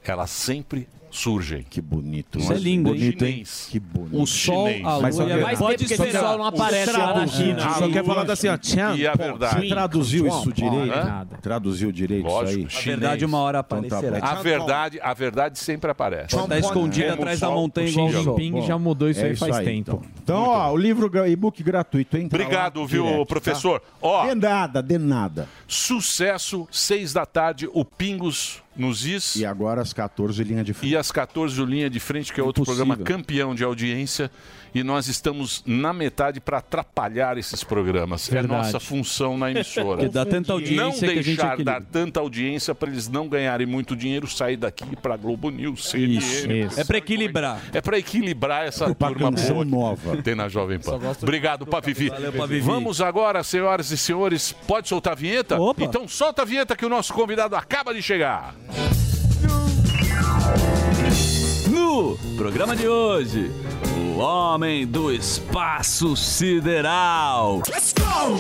Elas sempre surgem. Que bonito. Isso Mas é lindo, hein? bonito, hein? Chinês. Que bonito. O sol, a lua Mas e a só- verdade. Pode que esse sol não aparece lá na. China. Só quer falar assim, ó, tchan, E a verdade. Você traduziu isso direito? Hã? Traduziu direito Lógico, isso aí? chinês. Então tá A verdade, a verdade sempre aparece. Tá escondida Como atrás o da montanha o igual Xi o. Jinping já mudou isso É aí faz aí, tempo. Então, Então, ó, o livro e-book gratuito, entra Obrigado, lá, viu, direct, professor? tá? Ó, De nada, de nada. Sucesso, seis da tarde, o Pingos nos Is. E agora às 14, linha de frente. E às 14, o Linha de Frente, que é outro Impossível. programa campeão de audiência. E nós estamos na metade para atrapalhar esses programas. Verdade. É nossa função na emissora. Porque dá tanta audiência Não que a gente deixar dar tanta audiência para eles não ganharem muito dinheiro, sair daqui para Globo News, CNN. Isso, isso. É pra equilibrar. É para equilibrar essa Uma turma boa nova. que tem na Jovem Pan. Obrigado, Pavivi. Valeu, Pavivi. Vamos agora, senhoras e senhores. Pode soltar a vinheta? Então solta a vinheta que o nosso convidado acaba de chegar. No programa de hoje, o homem do espaço sideral.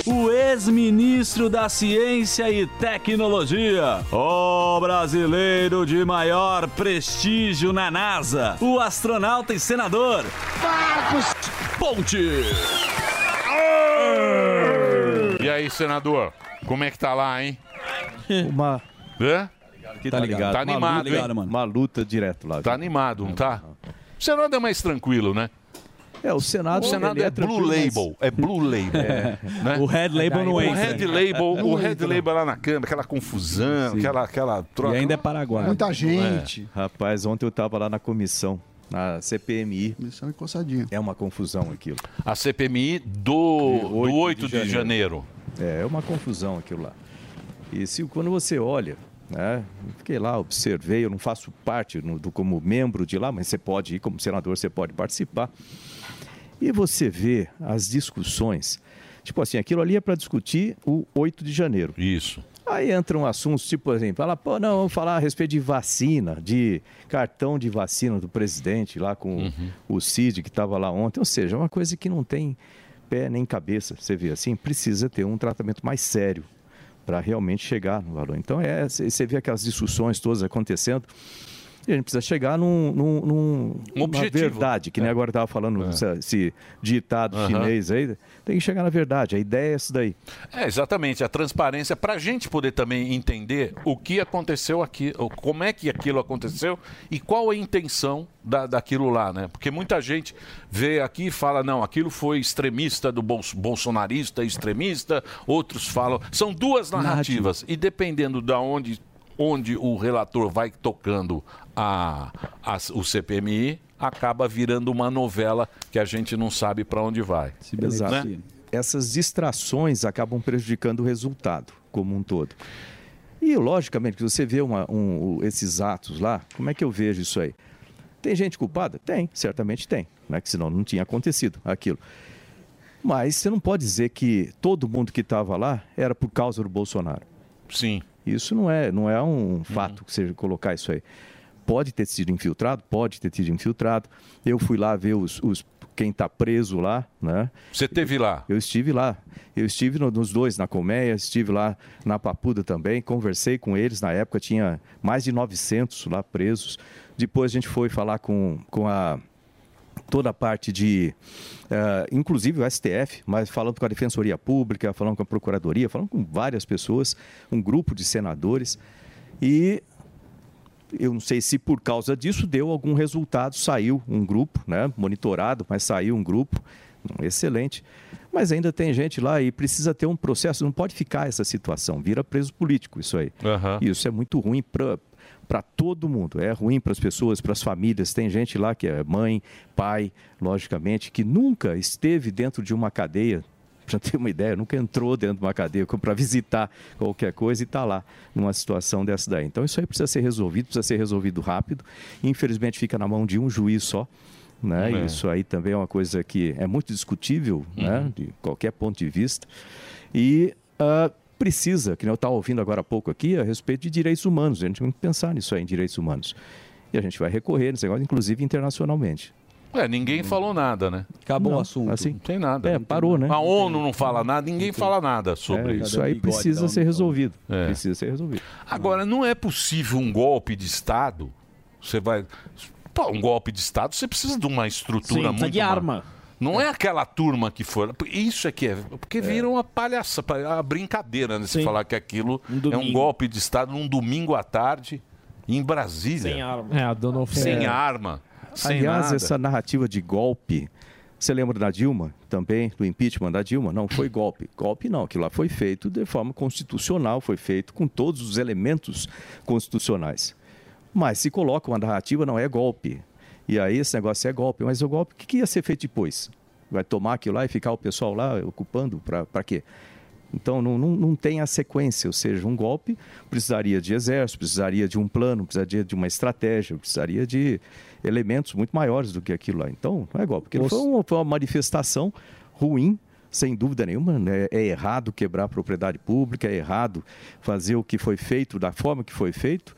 O ex-ministro da Ciência e Tecnologia. O brasileiro de maior prestígio na NASA. O astronauta e senador. Marcos Ponte. E aí, senador? Como é que tá lá, hein? [LAUGHS] Uma. Hã? Tá ligado. Tá animado, hein? Uma luta direto lá. Tá animado, não tá? O Senado é mais tranquilo, né? É, o Senado, O Senado é, é Blue Label. É Blue Label. [LAUGHS] É. né? O Red Label não o entra. Red Label, Não o Red entra. Label lá na câmera, aquela confusão, aquela, aquela troca. E ainda é Paraguai. Muita gente. É. Rapaz, ontem eu tava lá na comissão, na CPMI. Comissão encostadinha. É uma confusão aquilo. A CPMI do, do 8 de janeiro. É, é uma confusão aquilo lá. E se quando você olha, né? Fiquei lá, observei, eu não faço parte no- do, como membro de lá, mas você pode ir, como senador, você pode participar. E você vê as discussões. Tipo assim, aquilo ali é para discutir o 8 de janeiro. Isso. Aí entram assuntos, tipo, por exemplo, fala, pô, não, vamos falar a respeito de vacina, de cartão de vacina do presidente lá com o Cid, que estava lá ontem. Ou seja, é uma coisa que não tem pé nem cabeça. Você vê assim, precisa ter um tratamento mais sério para realmente chegar no valor. Então, é, você vê aquelas discussões todas acontecendo. E a gente precisa chegar num, num, num- numa objetivo. verdade, que nem agora estava falando esse, esse ditado Aham. chinês aí. Tem que chegar na verdade. A ideia é essa daí. É, exatamente, a transparência para a gente poder também entender o que aconteceu aqui, ou como é que aquilo aconteceu e qual a intenção da, daquilo lá, né? Porque muita gente vê aqui e fala, não, aquilo foi extremista do bol- bolsonarista, extremista, outros falam. São duas narrativas, e dependendo da onde, onde o relator vai tocando a, as- o CPMI, acaba virando uma novela que a gente não sabe para onde vai. Exato. Né? Essas distrações acabam prejudicando o resultado como um todo. E, logicamente, que você vê uma- um- esses atos lá, como é que eu vejo isso aí? Tem gente culpada? Tem, certamente tem, né? que senão não tinha acontecido aquilo. Mas você não pode dizer que todo mundo que estava lá era por causa do Bolsonaro. Sim. Isso não é, não é um fato que você colocar isso aí. Pode ter sido infiltrado? Pode ter sido infiltrado. Eu fui lá ver os, os- quem está preso lá, né? Você teve lá? Eu estive lá. Eu estive no- nos dois, na Colmeia, estive lá na Papuda também, conversei com eles. Na época tinha mais de 900 lá presos. Depois a gente foi falar com, com a toda a parte de, eh, inclusive o STF, mas falando com a Defensoria Pública, falando com a Procuradoria, falando com várias pessoas, um grupo de senadores. E eu não sei se por causa disso deu algum resultado, saiu um grupo, né, monitorado, mas saiu um grupo, excelente. Mas ainda tem gente lá e precisa ter um processo, não pode ficar essa situação, vira preso político isso aí. Isso é muito ruim para para todo mundo. É ruim para as pessoas, para as famílias. Tem gente lá que é mãe, pai, logicamente, que nunca esteve dentro de uma cadeia. [LAUGHS] Para ter uma ideia, nunca entrou dentro de uma cadeia para visitar qualquer coisa e está lá numa situação dessa daí. Então isso aí precisa ser resolvido, precisa ser resolvido rápido. Infelizmente fica na mão de um juiz só. Né? É. Isso aí também é uma coisa que é muito discutível, né? Uhum. de qualquer ponto de vista. E ah, precisa, que eu estava ouvindo agora há pouco aqui, a respeito de direitos humanos. A gente tem que pensar nisso aí, em direitos humanos. E a gente vai recorrer nesse negócio, inclusive internacionalmente. É, ninguém falou nada, né? Acabou Não, o assunto. Assim, não tem nada. É, parou, né? A ONU não fala nada, ninguém fala nada sobre É, isso. isso aí precisa ser resolvido. É. Precisa ser resolvido. Agora, não é possível um golpe de Estado. Você vai. Pô, um golpe de Estado, você precisa de uma estrutura Sim, muito. precisa de ma- arma. Não é aquela turma que foi. Isso é que é. Porque vira uma palhaça, uma brincadeira, né? Você Sim. falar que aquilo é um golpe de Estado num domingo à tarde em Brasília. Sem arma. É, a dona Sem É. arma. Sem Aliás, nada. essa narrativa de golpe, você lembra da Dilma também, do impeachment da Dilma? Não foi golpe. Golpe não, aquilo lá foi feito de forma constitucional, foi feito com todos os elementos constitucionais. Mas se coloca uma narrativa, não é golpe. E aí esse negócio é golpe. Mas o golpe, o que que ia ser feito depois? Vai tomar aquilo lá e ficar o pessoal lá ocupando para quê? Então não, não, não tem a sequência, ou seja, um golpe precisaria de exército, precisaria de um plano, precisaria de uma estratégia, precisaria de elementos muito maiores do que aquilo lá. Então não é golpe, porque foi uma, foi uma manifestação ruim, sem dúvida nenhuma. né? É errado quebrar a propriedade pública, é errado fazer o que foi feito da forma que foi feito,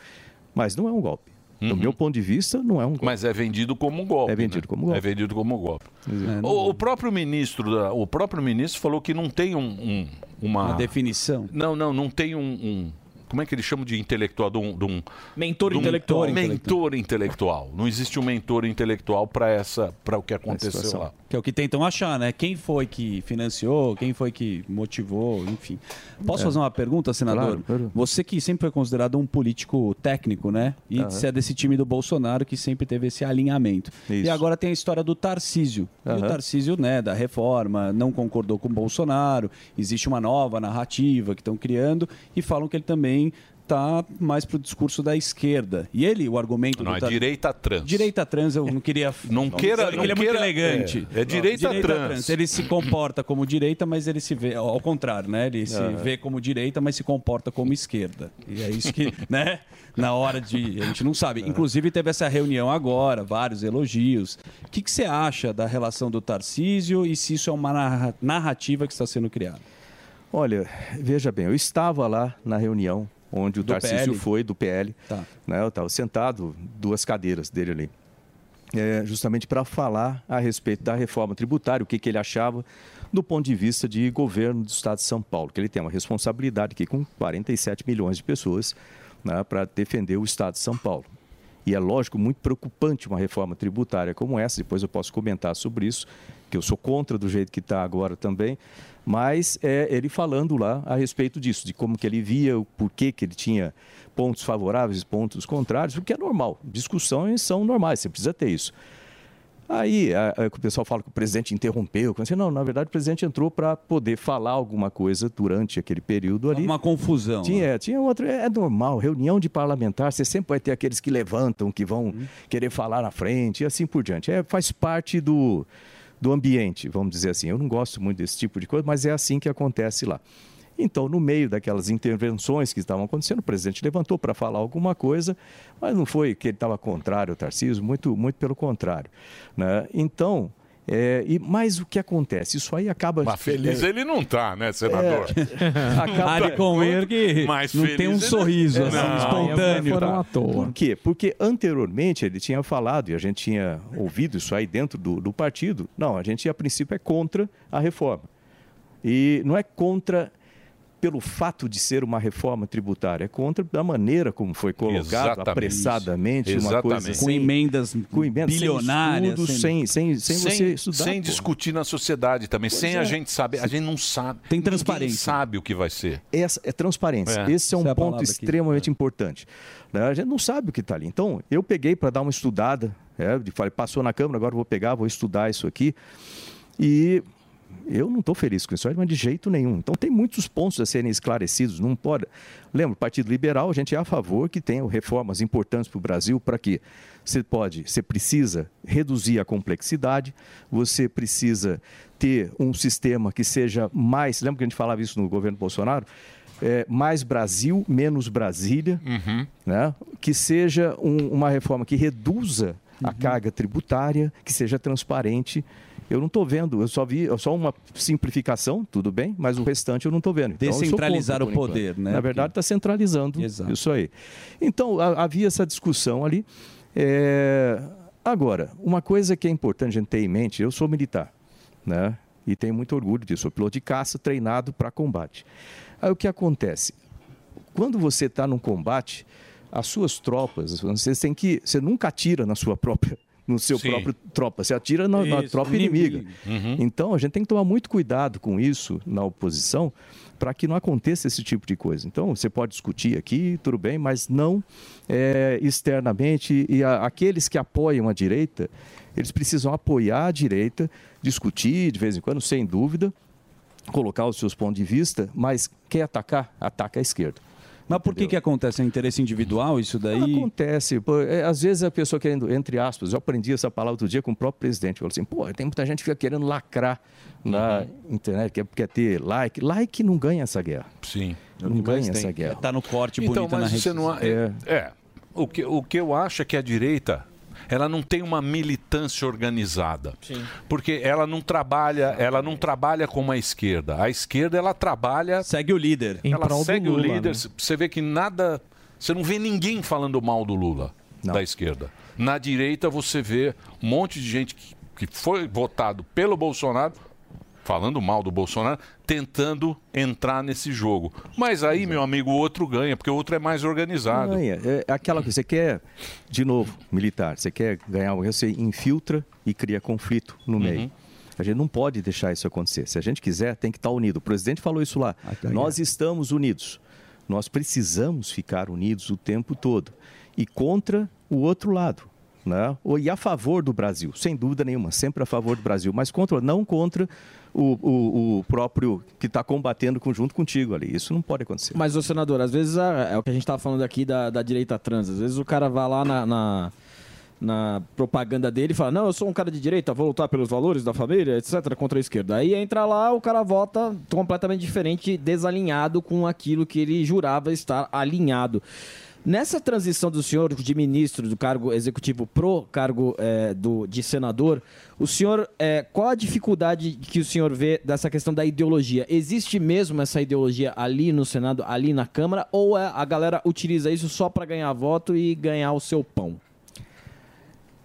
mas não é um golpe. Do meu ponto de vista, não é um golpe. Uhum. Mas é vendido como um golpe. É vendido né? como golpe. É vendido como golpe. É, O, o próprio ministro, da- o próprio ministro falou que não tem um, um- uma... Uma definição. Não, não, não tem um, um- como é que eles chamam de intelectual, de um, de um Mentor de um intelectual. mentor intelectual. Não existe um mentor intelectual para essa, para o que aconteceu lá. Que é o que tentam achar, né? Quem foi que financiou, quem foi que motivou, enfim. Posso É. fazer uma pergunta, senador? Claro, claro. Você que sempre foi considerado um político técnico, né? E Aham. você é desse time do Bolsonaro que sempre teve esse alinhamento. E Isso. agora tem a história do Tarcísio. E o. Tarcísio, né, da reforma, não concordou com o Bolsonaro. Existe uma nova narrativa que estão criando e falam que ele também tá mais pro discurso da esquerda. E ele, o argumento Não, do é Tar- direita trans. Direita trans, eu não queria. [LAUGHS] Não queira- Ele não é muito queira- elegante. é, é direita trans. Ele se comporta como direita, mas ele se vê. Ao contrário, né? Ele se Aham. vê como direita, mas se comporta como esquerda. E é isso que, [LAUGHS] né? Na hora de. A gente não sabe. Inclusive, teve essa reunião agora, vários elogios. O que, que você acha da relação do Tarcísio e se isso é uma narra- narrativa que está sendo criada? Olha, veja bem, eu estava lá na reunião onde o Do Tarcísio PL? foi, do PL. Tá. Né, eu estava sentado, duas cadeiras dele ali. É, justamente para falar a respeito da reforma tributária, o que, que ele achava do ponto de vista de governo do Estado de São Paulo, que ele tem uma responsabilidade aqui com 47 milhões de pessoas né, para defender o Estado de São Paulo. E é lógico, muito preocupante uma reforma tributária como essa. Depois eu posso comentar sobre isso, que eu sou contra do jeito que está agora também. Mas é ele falando lá a respeito disso, de como que ele via, o porquê que ele tinha pontos favoráveis e pontos contrários, porque é normal. Discussões são normais, você precisa ter isso. Aí a- a- o pessoal fala que o presidente interrompeu. Eu disse, não, na verdade o presidente entrou para poder falar alguma coisa durante aquele período ali. Uma confusão. Tinha, é, tinha outra. É normal, reunião de parlamentar, você sempre vai ter aqueles que levantam, que vão querer falar na frente e assim por diante. É, faz parte do, do ambiente, vamos dizer assim. Eu não gosto muito desse tipo de coisa, mas é assim que acontece lá. Então, no meio daquelas intervenções que estavam acontecendo, o presidente levantou para falar alguma coisa, mas não foi que ele estava contrário ao Tarcísio, muito, muito pelo contrário. Né? Então, é, e, mas o que acontece? Isso aí acaba. Mas feliz é, ele não tá, né, senador? Acaba- Ali com ele que Mais não tem um ele- sorriso Não. assim, espontâneo. Foram à toa. Por quê? Porque anteriormente ele tinha falado, e a gente tinha ouvido isso aí dentro do, do partido, não, a gente a princípio é contra a reforma. E não é contra pelo fato de ser uma reforma tributária, é contra da maneira como foi colocado, Exatamente. apressadamente, uma Exatamente. coisa Com emendas com emendas bilionárias, sem, estudo, sem, sem, sem, você sem, estudar. sem pô. discutir na sociedade também, sem é. a gente saber, a gente não sabe. Tem transparência. sabe o que vai ser. Essa é transparência. É. Esse é um Essa é ponto aqui. extremamente importante. né? A gente não sabe o que está ali. Então, eu peguei para dar uma estudada, é, de- falei, passou na Câmara, agora vou pegar, vou estudar isso aqui. E eu não estou feliz com isso, mas de jeito nenhum. Então, tem muitos pontos a serem esclarecidos. Não pode. Lembra, o Partido Liberal, a gente é a favor que tenham reformas importantes para o Brasil, para que você pode, você precisa reduzir a complexidade, você precisa ter um sistema que seja mais. Lembra que a gente falava isso no governo Bolsonaro? É, mais Brasil, menos Brasília, né? que seja um- uma reforma que reduza a carga tributária, que seja transparente. Eu não estou vendo, eu só vi só uma simplificação, tudo bem, mas o restante eu não estou vendo. Então, Descentralizar contra, o poder, enquanto. né? Na verdade, está centralizando Exato. isso aí. Então, a- havia essa discussão ali. É, Agora, uma coisa que é importante a gente ter em mente, eu sou militar, né? E tenho muito orgulho disso, sou piloto de caça treinado para combate. Aí o que acontece? Quando você está num combate, as suas tropas, você tem que, você nunca atira na sua própria, no seu Sim. próprio tropa, você atira na, na tropa inimiga. Uhum. Então a gente tem que tomar muito cuidado com isso na oposição para que não aconteça esse tipo de coisa. Então você pode discutir aqui, tudo bem, mas não é, externamente. E a- aqueles que apoiam a direita, eles precisam apoiar a direita, discutir de vez em quando, sem dúvida, colocar os seus pontos de vista, mas quer atacar, ataca a esquerda. Mas por que, que acontece? É interesse individual isso daí? Acontece. pô, é, às vezes a pessoa querendo, entre aspas, eu aprendi essa palavra outro dia com o próprio presidente. Falou assim, pô, tem muita gente que fica querendo lacrar na internet, quer, quer ter like. Like não ganha essa guerra. Sim. Não ganha essa guerra. Tá no corte Então, bonito na mas rede você não. social. É. é. O, que, o que eu acho é que a direita. Ela não tem uma militância organizada. Porque ela não trabalha, ela não trabalha como a esquerda. A esquerda ela trabalha segue o líder. Em ela segue Lula, o líder. né? Você vê que nada, você não vê ninguém falando mal do Lula da esquerda. Na direita você vê um monte de gente que, que foi votado pelo Bolsonaro falando mal do Bolsonaro, tentando entrar nesse jogo. Mas aí, meu amigo, o outro ganha, porque o outro é mais organizado. Ganha. É aquela coisa, você quer, de novo, militar, você quer ganhar, você infiltra e cria conflito no meio. A gente não pode deixar isso acontecer. Se a gente quiser, tem que estar unido. O presidente falou isso lá. Nós estamos unidos. Nós precisamos ficar unidos o tempo todo. E contra o outro lado. Né? E a favor do Brasil, sem dúvida nenhuma, sempre a favor do Brasil, mas contra, não contra o, o- o próprio que está combatendo junto contigo ali. Isso não pode acontecer. Mas, ô senador, às vezes é, o que a gente estava falando aqui da, da direita trans. Às vezes o cara vai lá na, na, na propaganda dele fala: Não, eu sou um cara de direita, vou lutar pelos valores da família, etc., contra a esquerda. Aí entra lá, o cara vota completamente diferente, desalinhado com aquilo que ele jurava estar alinhado. Nessa transição do senhor de ministro do cargo executivo pro cargo eh, do, de senador, o senhor, eh, qual a dificuldade que o senhor vê dessa questão da ideologia? Existe mesmo essa ideologia ali no Senado, ali na Câmara, ou é- a galera utiliza isso só para ganhar voto e ganhar o seu pão?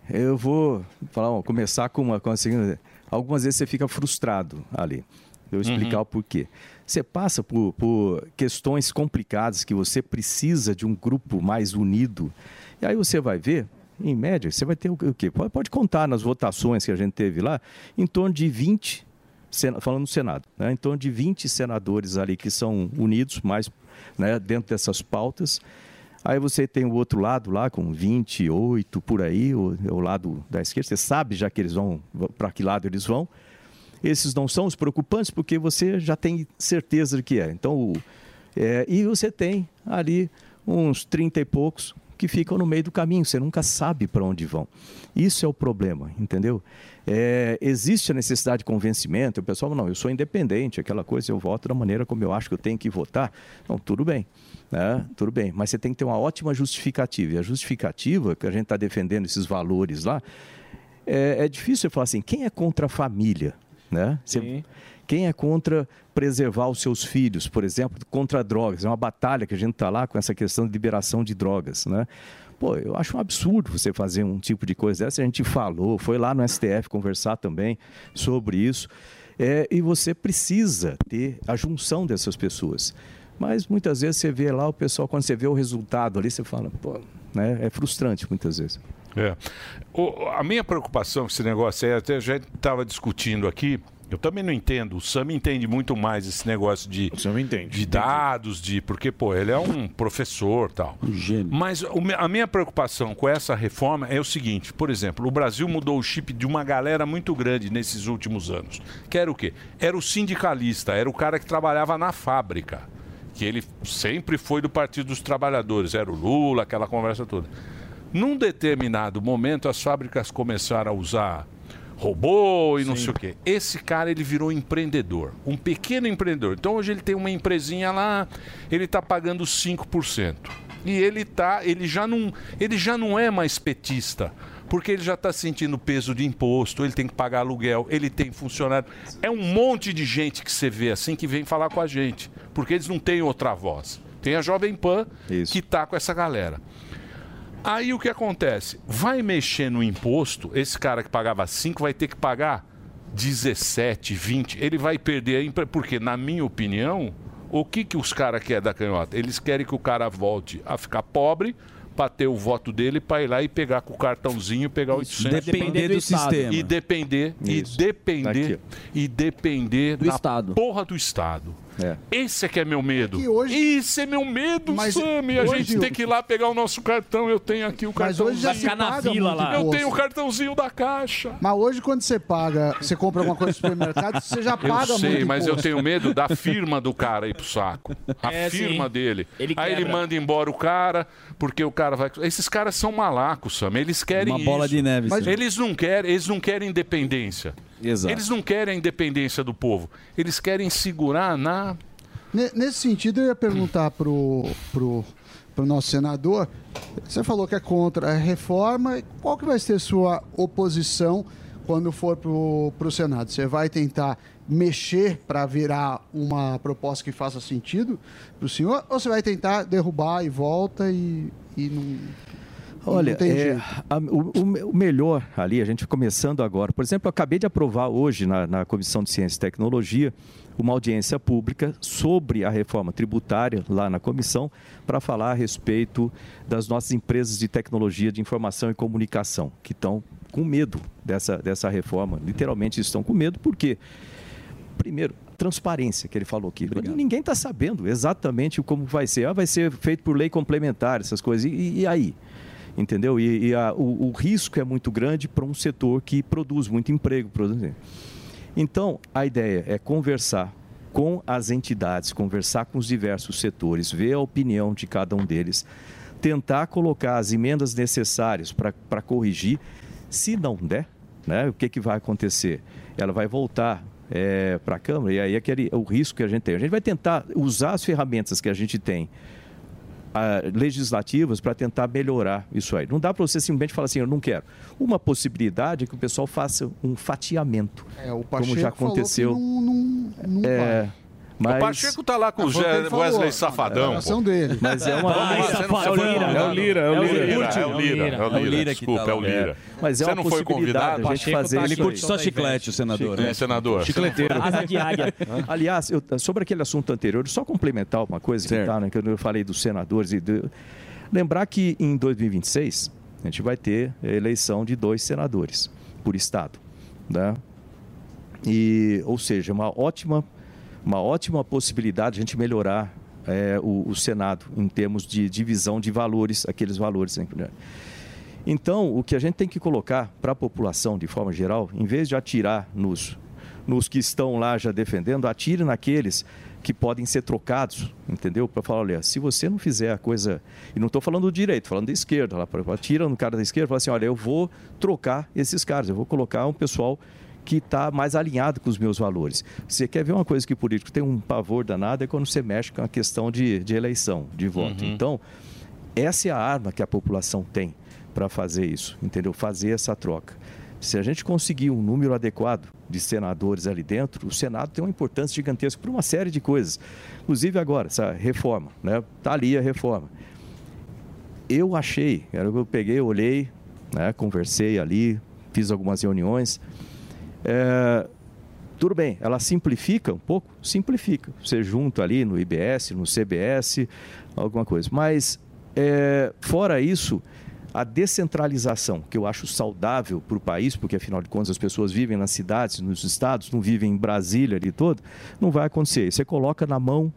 Eu vou falar, começar com uma com a seguinte. Algumas vezes você fica frustrado ali. Eu vou explicar Uhum. o porquê. Você passa por, por questões complicadas que você precisa de um grupo mais unido E aí você vai ver, em média, você vai ter o quê? Pode, contar nas votações que a gente teve lá, em torno de 20, sena- falando no Senado, né? em torno de 20 senadores ali que são unidos mais né, dentro dessas pautas. Aí você tem o outro lado lá com 28 por aí, o, o lado da esquerda. Você sabe já que eles vão, para que lado eles vão. Esses não são os preocupantes porque você já tem certeza de que é. Então, é, e você tem ali uns 30 e poucos que ficam no meio do caminho, você nunca sabe para onde vão. Isso é o problema, entendeu? É, existe a necessidade de convencimento, o pessoal, não, eu sou independente, aquela coisa, eu voto da maneira como eu acho que eu tenho que votar. Então, tudo bem, né? tudo bem, mas você tem que ter uma ótima justificativa. E a justificativa, que a gente está defendendo esses valores lá, é, é difícil você falar assim, quem é contra a família? Né? Você- quem é contra preservar os seus filhos, por exemplo, contra drogas? É uma batalha que a gente está lá com essa questão de liberação de drogas. Né? Pô, eu acho um absurdo você fazer um tipo de coisa dessa. A gente falou, foi lá no STF conversar também sobre isso. É, e você precisa ter a junção dessas pessoas. Mas muitas vezes você vê lá o pessoal, quando você vê o resultado ali, você fala, pô, né? é frustrante muitas vezes. É. O- a minha preocupação com esse negócio é, até já estava discutindo aqui, eu também não entendo. O Sam entende muito mais esse negócio de, de dados, de porque, pô, ele é um professor tal. Mas o a minha preocupação com essa reforma é o seguinte: por exemplo, o Brasil mudou o chip de uma galera muito grande nesses últimos anos. Que era o quê? Era o sindicalista, era o cara que trabalhava na fábrica. Que ele sempre foi do Partido dos Trabalhadores, era o Lula, aquela conversa toda. Num determinado momento, as fábricas começaram a usar robô e não sei o quê. Esse cara, ele virou empreendedor, um pequeno empreendedor. Então, hoje ele tem uma empresinha lá, ele está pagando 5%. E ele tá, ele já não, ele já não é mais petista, porque ele já está sentindo peso de imposto, ele tem que pagar aluguel, ele tem funcionário. É um monte de gente que você vê assim que vem falar com a gente, porque eles não têm outra voz. Tem a Jovem Pan que está com essa galera. Aí o que acontece? Vai mexer no imposto, esse cara que pagava 5 vai ter que pagar 17, 20. Ele vai perder a empre... Porque, na minha opinião, o que, que os caras querem da canhota? Eles querem que o cara volte a ficar pobre para ter o voto dele para ir lá e pegar com o cartãozinho pegar 800. Depender do sistema. E depender, Isso. e depender, e depender Do da Estado. porra do Estado. É. Esse é que é meu medo. que hoje- Esse é meu medo, Mas Sam. E a gente tem que ir lá pegar o nosso cartão. Eu tenho aqui o Mas cartão. hoje já se na fila lá. Eu tenho o cartãozinho da caixa. Mas hoje, quando você paga, você compra alguma coisa no supermercado, você já paga Eu sei, muito mas eu imposto. tenho medo da firma do cara ir pro saco. A [LAUGHS] É, firma sim. dele. Ele Aí ele manda embora o cara, porque o cara vai. Esses caras são malacos, Sam. Eles querem Uma bola isso. de neve, Mas sim. eles não querem, eles não querem independência. Exato. Eles não querem a independência do povo. Eles querem segurar na. Ne- Nesse sentido, eu ia perguntar pro, pro, pro nosso senador. Você falou que é contra a reforma. Qual que vai ser sua oposição quando for pro, pro Senado? Você vai tentar mexer para virar uma proposta que faça sentido pro senhor? Ou você vai tentar derrubar e volta e, e não... Olha, é, a- o, o me- o melhor ali, a gente começando agora. Por exemplo, eu acabei de aprovar hoje na, na Comissão de Ciência e Tecnologia uma audiência pública sobre a reforma tributária lá na comissão para falar a respeito das nossas empresas de tecnologia de informação e comunicação que estão com medo dessa, dessa reforma. Literalmente estão com medo porque primeiro, transparência que ele falou aqui. Ninguém está sabendo exatamente como vai ser. Ah, vai ser feito por lei complementar, essas coisas. E, e aí? Entendeu? E, e a- o, o risco é muito grande para um setor que produz muito emprego. Produz... Então, a ideia é conversar com as entidades, conversar com os diversos setores, ver a opinião de cada um deles, tentar colocar as emendas necessárias para corrigir. Se não der, né, o que, que vai acontecer? Ela vai voltar para a Câmara e aí é aquele, o risco que a gente tem. A gente vai tentar usar as ferramentas que a gente tem ah, legislativas para tentar melhorar isso aí. Não dá para você simplesmente falar assim, eu não quero. Uma possibilidade é que o pessoal faça um fatiamento, É, como já aconteceu. não, não, não É. mas... O Pacheco tá lá com o Ah, o ele falou, Wesley Safadão. pô. dele. Mas é uma- Vamos lá, Ai, você não safado, foi é o Lira, é o Lira, é o Lira. É o Lira, é o É o Lira. Lira Desculpa, tá é o. Lira. É. Mas é Você uma não foi convidado? a gente fazer Ele isso curte só chiclete, o senador. É, né? senador. Chicleteiro. Asa de águia. [LAUGHS] Aliás, eu- sobre aquele assunto anterior, só complementar uma coisa que tá, né, que eu falei dos senadores e do- Lembrar que em 2026 a gente vai ter a eleição de dois senadores por estado, né? E, ou seja, uma ótima, uma ótima possibilidade de a gente melhorar é, o, o Senado em termos de divisão de valores, aqueles valores. né? Então, o que a gente tem que colocar para a população, de forma geral, em vez de atirar nos, nos que estão lá já defendendo, atire naqueles que podem ser trocados, entendeu? Para falar, olha, se você não fizer a coisa. E não estou falando do direito, falando da esquerda. Lá, atira no cara da esquerda fala assim: olha, eu vou trocar esses caras, eu vou colocar um pessoal que está mais alinhado com os meus valores. Você quer ver uma coisa que o político tem um pavor danado é quando você mexe com a questão de, de eleição, de voto. Uhum. Então, essa é a arma que a população tem para fazer isso, entendeu? Fazer essa troca. Se a gente conseguir um número adequado de senadores ali dentro, o Senado tem uma importância gigantesca por uma série de coisas. Inclusive agora, essa reforma, né? Tá ali a reforma. Eu achei, era o que eu peguei, olhei, né? conversei ali, fiz algumas reuniões. É, tudo bem, ela simplifica um pouco? Simplifica. Você junta ali no IBS, no CBS, alguma coisa. Mas, é, fora isso, a descentralização, que eu acho saudável para o país, porque afinal de contas as pessoas vivem nas cidades, nos estados, não vivem em Brasília ali todo, não vai acontecer. Você coloca na mão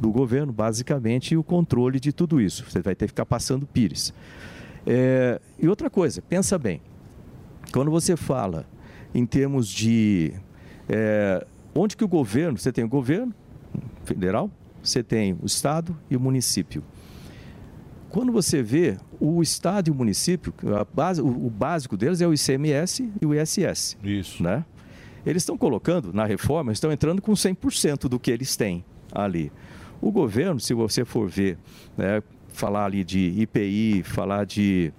do governo, basicamente, o controle de tudo isso. Você vai ter que ficar passando pires. É, e outra coisa, pensa bem, quando você fala em termos de é, onde que o governo, você tem o governo federal, você tem o estado e o município. Quando você vê o estado e o município, a base, o, o básico deles é o ICMS e o ISS. Isso. Né? Eles estão colocando na reforma, estão entrando com 100% do que eles têm ali. O governo, se você for ver, né, falar ali de IPI, falar de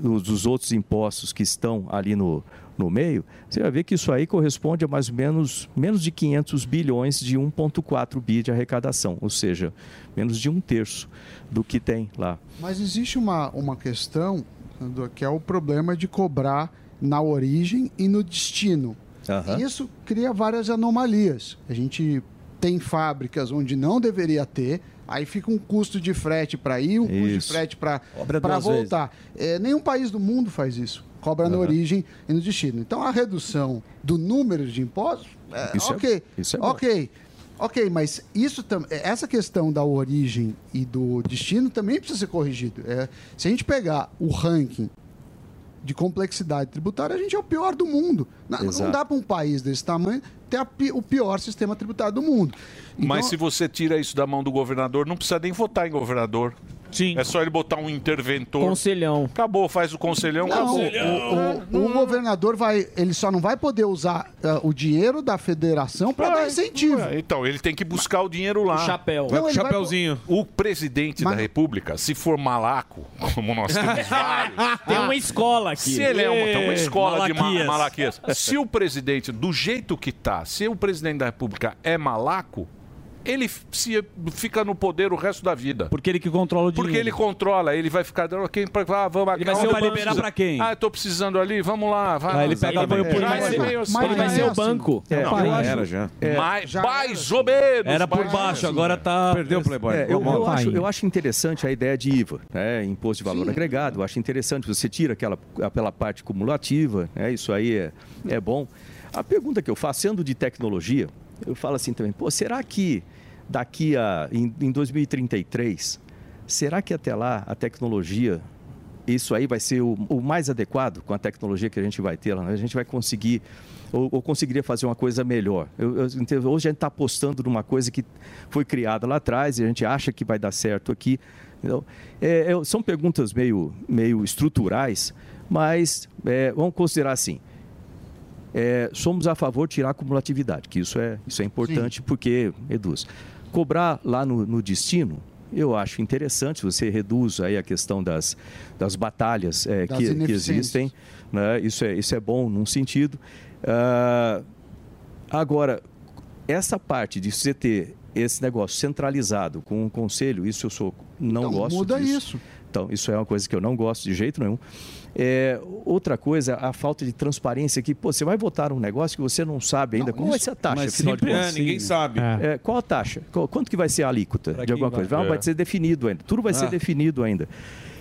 dos dos outros impostos que estão ali no, no meio, você vai ver que isso aí corresponde a mais ou menos menos de 500 bilhões de 1,4 bi de arrecadação, ou seja, menos de um terço do que tem lá. Mas existe uma, uma questão do- que é o problema de cobrar na origem e no destino. E Isso cria várias anomalias. A gente tem fábricas onde não deveria ter, aí fica um custo de frete para ir, um custo de Isso. frete para voltar. É, nenhum país do mundo faz isso. Cobra na Aham. origem e no destino. Então a redução do número de impostos, é, Isso é- ok. isso é bom. ok. Ok, mas isso tam- essa questão da origem e do destino também precisa ser corrigido. É, se a gente pegar o ranking de complexidade tributária, a gente é o pior do mundo. Na- Não, Exato. dá para um país desse tamanho ter a o pior sistema tributário do mundo. Mas Então- se você tira isso da mão do governador, não precisa nem votar em governador. Sim. É só ele botar um interventor. Conselhão. Acabou, faz o conselhão, Não, acabou. o, o- o governador vai, ele só não vai poder usar ah, o dinheiro da federação para dar incentivo. Então, ele tem que buscar o dinheiro lá. O chapéu. Não, ele vai chapéuzinho. O presidente da República, se for malaco, como nós temos [LAUGHS] vários. Tem uma escola aqui. Se ele é uma, tem uma escola de ma- Malaquias. malaquias. Se o presidente, do jeito que tá, se o presidente da República é malaco, ele se fica no poder o resto da vida. Porque ele que controla o dinheiro. Porque ele controla, ele vai ficar dando quem pra- ah, vamos Ele vai ser o liberar pra quem? Ah, eu tô precisando ali, vamos lá, vai. Ah, ele pega apoio Já político. é assim. Ele vai ser o banco. É, Não, eu já acho- era, já. É. Mais, mais ou menos. Era por baixo, agora tá. Perdeu o Playboy. eu, eu acho, eu acho interessante a ideia de IVA, né? Imposto de Valor Agregado. Eu acho interessante. Você tira aquela, aquela parte cumulativa, né? isso aí é, é bom. A pergunta que eu faço, sendo de tecnologia, eu falo assim também, pô, será que daqui a. em, em 2033, será que até lá a tecnologia. Isso aí vai ser o, o mais adequado com a tecnologia que a gente vai ter lá. né? A gente vai conseguir ou, ou conseguiria fazer uma coisa melhor. Eu, eu hoje a gente está apostando numa coisa que foi criada lá atrás e a gente acha que vai dar certo aqui. entendeu? É, é, são perguntas meio, meio estruturais, mas é, vamos considerar assim. É, somos a favor de tirar a cumulatividade, que isso é, isso é importante porque reduz. Cobrar lá no, no destino, eu acho interessante, você reduz aí a questão das, das batalhas é, Das que, que existem, né? isso, é, isso é bom num sentido. Ah, agora, essa parte de você ter esse negócio centralizado com o conselho, isso eu sou, não Então, gosto muda disso. isso. Então, isso é uma coisa que eu não gosto de jeito nenhum. É, outra coisa, a falta de transparência que, pô, você vai votar um negócio que você não sabe ainda. Qual vai ser a taxa, mas afinal de sempre contas? é, ninguém sabe. É, qual a taxa? Qual- quanto que vai ser a alíquota de alguma vai? coisa? Vai, É. vai ser definido ainda. Tudo vai ser Ah. definido ainda.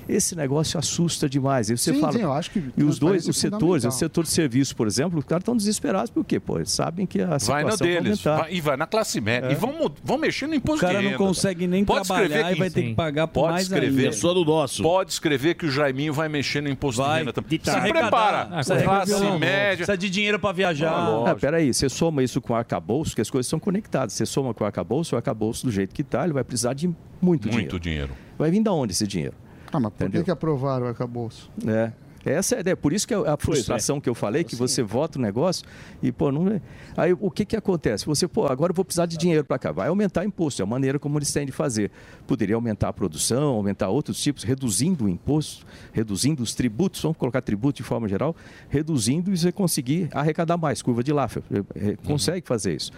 Esse negócio assusta demais. Aí você Sim, fala. sim, eu acho que e os dois, os setores, o setor de serviço, por exemplo, os caras estão desesperados porque, pô, eles sabem que a Vai situação na deles. vai aumentar. vai- e vai na classe média. É. E vão, vão mexer no imposto O cara de não renda. consegue nem Pode trabalhar e vai ter que pagar por Pode mais escrever. ainda. Do nosso. Pode escrever que o Jaiminho vai mexer no imposto de renda também. Se prepara. Ah, precisa classe média. Precisa de dinheiro pra viajar. Ah, peraí, você soma isso com o arcabouço, que as coisas são conectadas. Você soma com o arcabouço, o arcabouço do jeito que está, ele vai precisar de muito, Muito dinheiro. dinheiro. Vai vir da onde esse dinheiro? Ah, mas por que, que aprovaram o arcabouço? É. Essa é a ideia. Por isso que a frustração que eu falei, que você vota o negócio e, pô, não é. Aí o que que acontece? Você, pô, agora eu vou precisar de dinheiro para cá. Vai aumentar imposto, é a maneira como eles têm de fazer. Poderia aumentar a produção, aumentar outros tipos, reduzindo o imposto, reduzindo os tributos, vamos colocar tributo de forma geral, reduzindo e você conseguir arrecadar mais, curva de Laffer. É, é, Consegue fazer isso.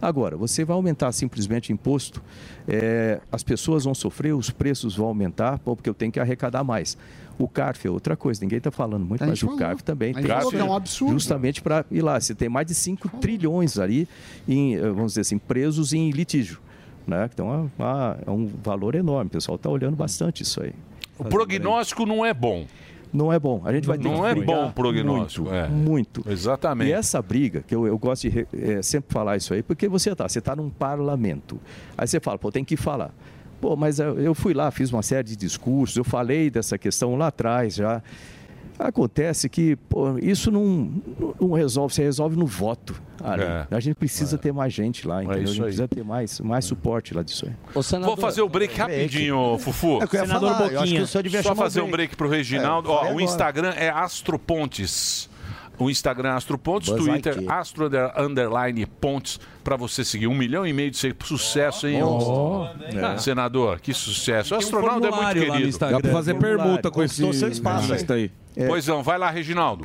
Agora, você vai aumentar simplesmente o imposto, é, as pessoas vão sofrer, os preços vão aumentar, porque eu tenho que arrecadar mais. O CARF é outra coisa, ninguém está falando muito, mas gente o falou. CARF também falou que é um absurdo. Justamente para ir lá. Você tem mais de 5 trilhões ali, em, eh, vamos dizer assim, presos em litígio. Né? Então é, uma- é um valor enorme. O pessoal está olhando bastante isso aí. O prognóstico não é bom. Não é bom. A gente vai ter Não que é bom prognóstico. Muito, é. muito. Exatamente. E essa briga, que eu, eu gosto de eh, sempre falar isso aí, porque você tá, você tá num parlamento. Aí você fala, pô, tem que falar. Pô, mas eu fui lá, fiz uma série de discursos, eu falei dessa questão lá atrás já. Acontece que pô, isso não, não resolve, você resolve no voto. ali. É. A gente precisa ter mais gente lá, entendeu? a isso gente aí. precisa ter mais, mais suporte lá disso aí. Vou fazer o break rapidinho, Fufu. É o que eu ia Senador falar, eu acho que o senhor devia Só fazer um break. break pro Reginaldo. É, Ó, o. Instagram é Astropontes. O Instagram é Astropontes, Buzz Twitter Lightyear. Astro under- Underline Pontes, pra você seguir. Um milhão e meio de seguidores. Sucesso, hein, Oh. É. senador? Que sucesso. O Tem um astronauta é muito querido. Dá pra fazer permuta com esse seu espaço aí. Pois não, vai lá, Reginaldo.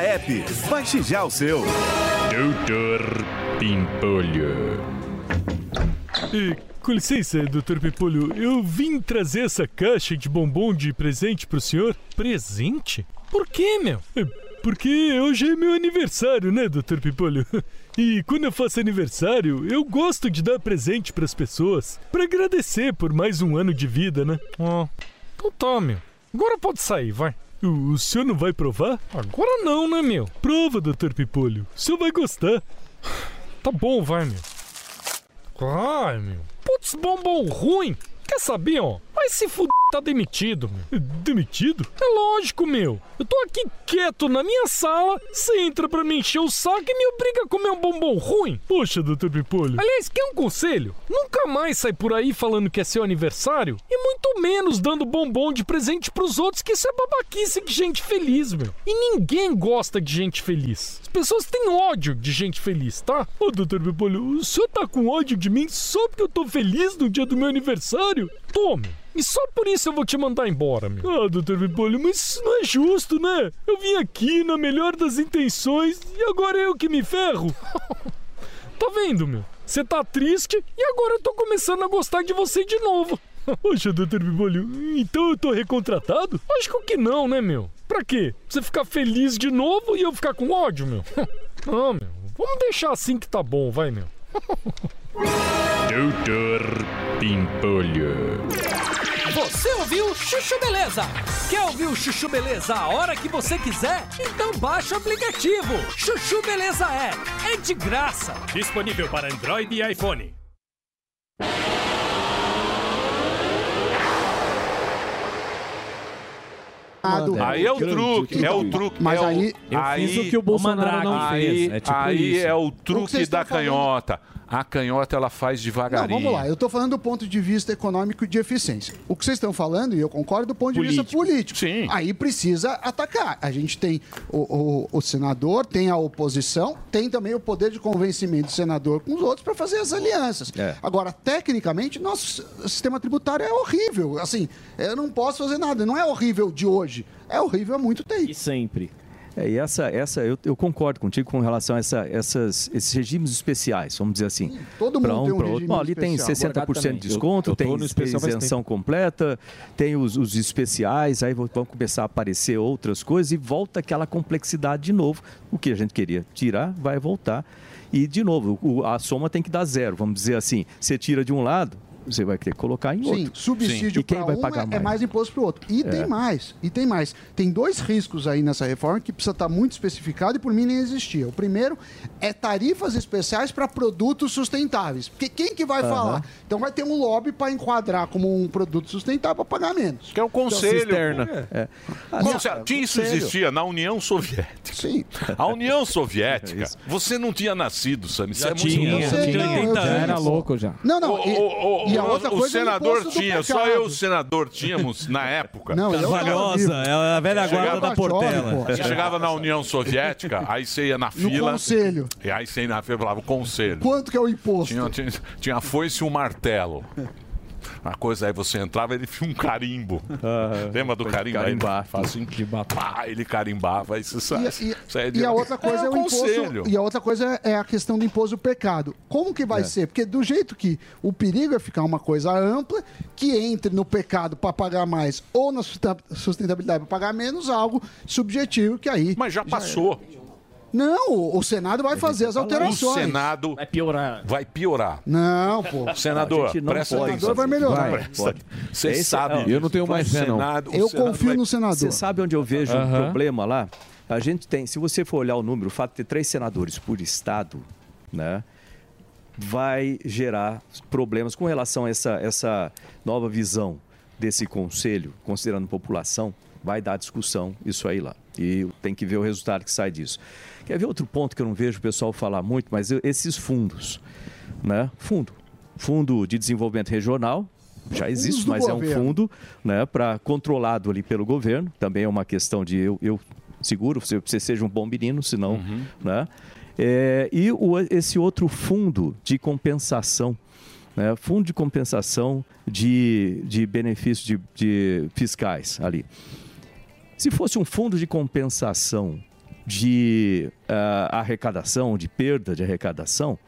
App. Baixe já o seu. Doutor Pimpolho. com licença, doutor Pimpolho, eu vim trazer essa caixa de bombom de presente pro senhor. Presente? Por quê, meu? Porque hoje é meu aniversário, né, doutor Pimpolho? E quando eu faço aniversário, eu gosto de dar presente pras pessoas, pra agradecer por mais um ano de vida, né? Ó, então tá, meu. Agora pode sair, vai. O, senhor não vai provar? Agora não, né, meu? Prova, doutor Pipolho. O senhor vai gostar. Tá bom, vai, meu. Ai, meu. Putz, bombom ruim. Quer saber, ó? Vai se fuder, tá demitido, meu. Demitido? É lógico, meu. Eu tô aqui quieto na minha sala, você entra pra me encher o saco e me obriga a comer um bombom ruim. Poxa, doutor Pipolho. Aliás, quer um conselho? Nunca mais sai por aí falando que é seu aniversário e muito menos dando bombom de presente pros outros, que isso é babaquice de gente feliz, meu. E ninguém gosta de gente feliz. As pessoas têm ódio de gente feliz, tá? Ô, doutor Pipolho, o senhor tá com ódio de mim só porque eu tô feliz no dia do meu aniversário? Tome. E só por isso eu vou te mandar embora, meu. Ah, doutor Pipolho, mas isso não é justo, né? Eu vim aqui na melhor das intenções e agora é eu que me ferro. [LAUGHS] tá vendo, meu? Você tá triste e agora eu tô começando a gostar de você de novo. [LAUGHS] Poxa, doutor Pipolho, então eu tô recontratado? Acho que não, né, meu? Pra quê? Você ficar feliz de novo e eu ficar com ódio, meu? [LAUGHS] Ah, meu. Vamos deixar assim que tá bom, vai, meu. Doutor Pimpolho. Você ouviu Chuchu Beleza? Quer ouvir o Chuchu Beleza a hora que você quiser? Então baixa o aplicativo. Chuchu Beleza é. É de graça. Disponível para Android e iPhone. Aí é o truque, é o truque. Mas é o, aí- aí Eu fiz o que o Bolsonaro não aí, fez, é tipo aí isso. é o O que truque vocês da estão falando? A canhota ela faz Não, devagarinho. vamos lá, eu estou falando do ponto de vista econômico e de eficiência. O que vocês estão falando, e eu concordo, do ponto de vista político. Sim. Aí precisa atacar. A gente tem o, o- o senador, tem a oposição, tem também o poder de convencimento do senador com os outros para fazer as alianças. É. Agora, tecnicamente, nosso sistema tributário é horrível. Assim, eu não posso fazer nada. Não é horrível de hoje, é horrível há muito tempo. E sempre. É, e essa, essa eu, eu concordo contigo com relação a essa, essas, esses regimes especiais, vamos dizer assim. todo Pra mundo tem um regime Bom, ali tem especial. 60% de desconto, Eu- eu tem, especial isenção completa, tem os, os especiais, aí vão vão começar a aparecer outras coisas e volta aquela complexidade de novo. O que a gente queria tirar vai voltar. E, de novo, o- a soma tem que dar zero, vamos dizer assim. Você tira de um lado, você vai ter que colocar em Sim, outro. subsídio E quem para vai um pagar é, mais? é mais imposto para o outro. E É. tem mais, e tem mais. Tem dois riscos aí nessa reforma que precisa estar muito especificado e por mim nem existia. O primeiro é tarifas especiais para produtos sustentáveis. Porque quem que vai Aham. falar? Então vai ter um lobby para enquadrar como um produto sustentável para pagar menos. Que é o conselho. Então, pô. É. Conselho. Tinha isso Conselho. existia na União Soviética. Sim. A União Soviética, você não tinha nascido, Sami. Isso Já é tinha, muito Já tenho era louco já. Não, não. O, e, o- o- e a o- outra o coisa é o senador tinha, só eu e o senador tínhamos na época. Não, Carvalhosa, é a velha guarda Chegava- da Portela. Você chegava na União Soviética, aí você ia na No fila. conselho. E aí você ia na fila e falava, conselho. Quanto que é o imposto? Tinha, tinha, tinha a foice e um martelo. A coisa aí você entrava ele tinha um carimbo. Lembra do carimbo? Ele carimbar. faz assim, pá, ele carimbava. Aí você sai, E, e- sai de- e a outra coisa é, o [LAUGHS] conselho. imposto. E a outra coisa é a questão do imposto do pecado. Como que vai É. ser? Porque do jeito que o perigo é ficar uma coisa ampla, que entre no pecado para pagar mais ou na susten- sustentabilidade para pagar menos, algo subjetivo que aí. Mas já passou. Não, o o Senado vai fazer as O alterações. Senado Vai piorar. vai piorar. Não, pô. Senador, não presta pode atenção. vai melhorar. Você Esse- sabe. não, eu não tenho mais O fé, não. Senado- o Eu confio vai- no senador. Você sabe onde eu vejo um Aham. problema lá? A gente tem, se você for olhar o número, o fato de ter três senadores por estado, né, vai gerar problemas com relação a essa, essa nova visão desse conselho, considerando população, vai dar discussão isso aí lá. E tem que ver o resultado que sai disso. Quer ver outro ponto que eu não vejo o pessoal falar muito, mas esses fundos, né? Fundo. Fundo de Desenvolvimento Regional, já existe, mas é um governo. fundo né, para controlado ali pelo governo. Também é uma questão de eu, eu seguro, você, você seja um bom menino, senão. Né? É, e o- esse outro fundo de compensação. Né, fundo de compensação de, de benefícios de, de fiscais ali. Se fosse um fundo de compensação de ah, arrecadação, de perda de arrecadação,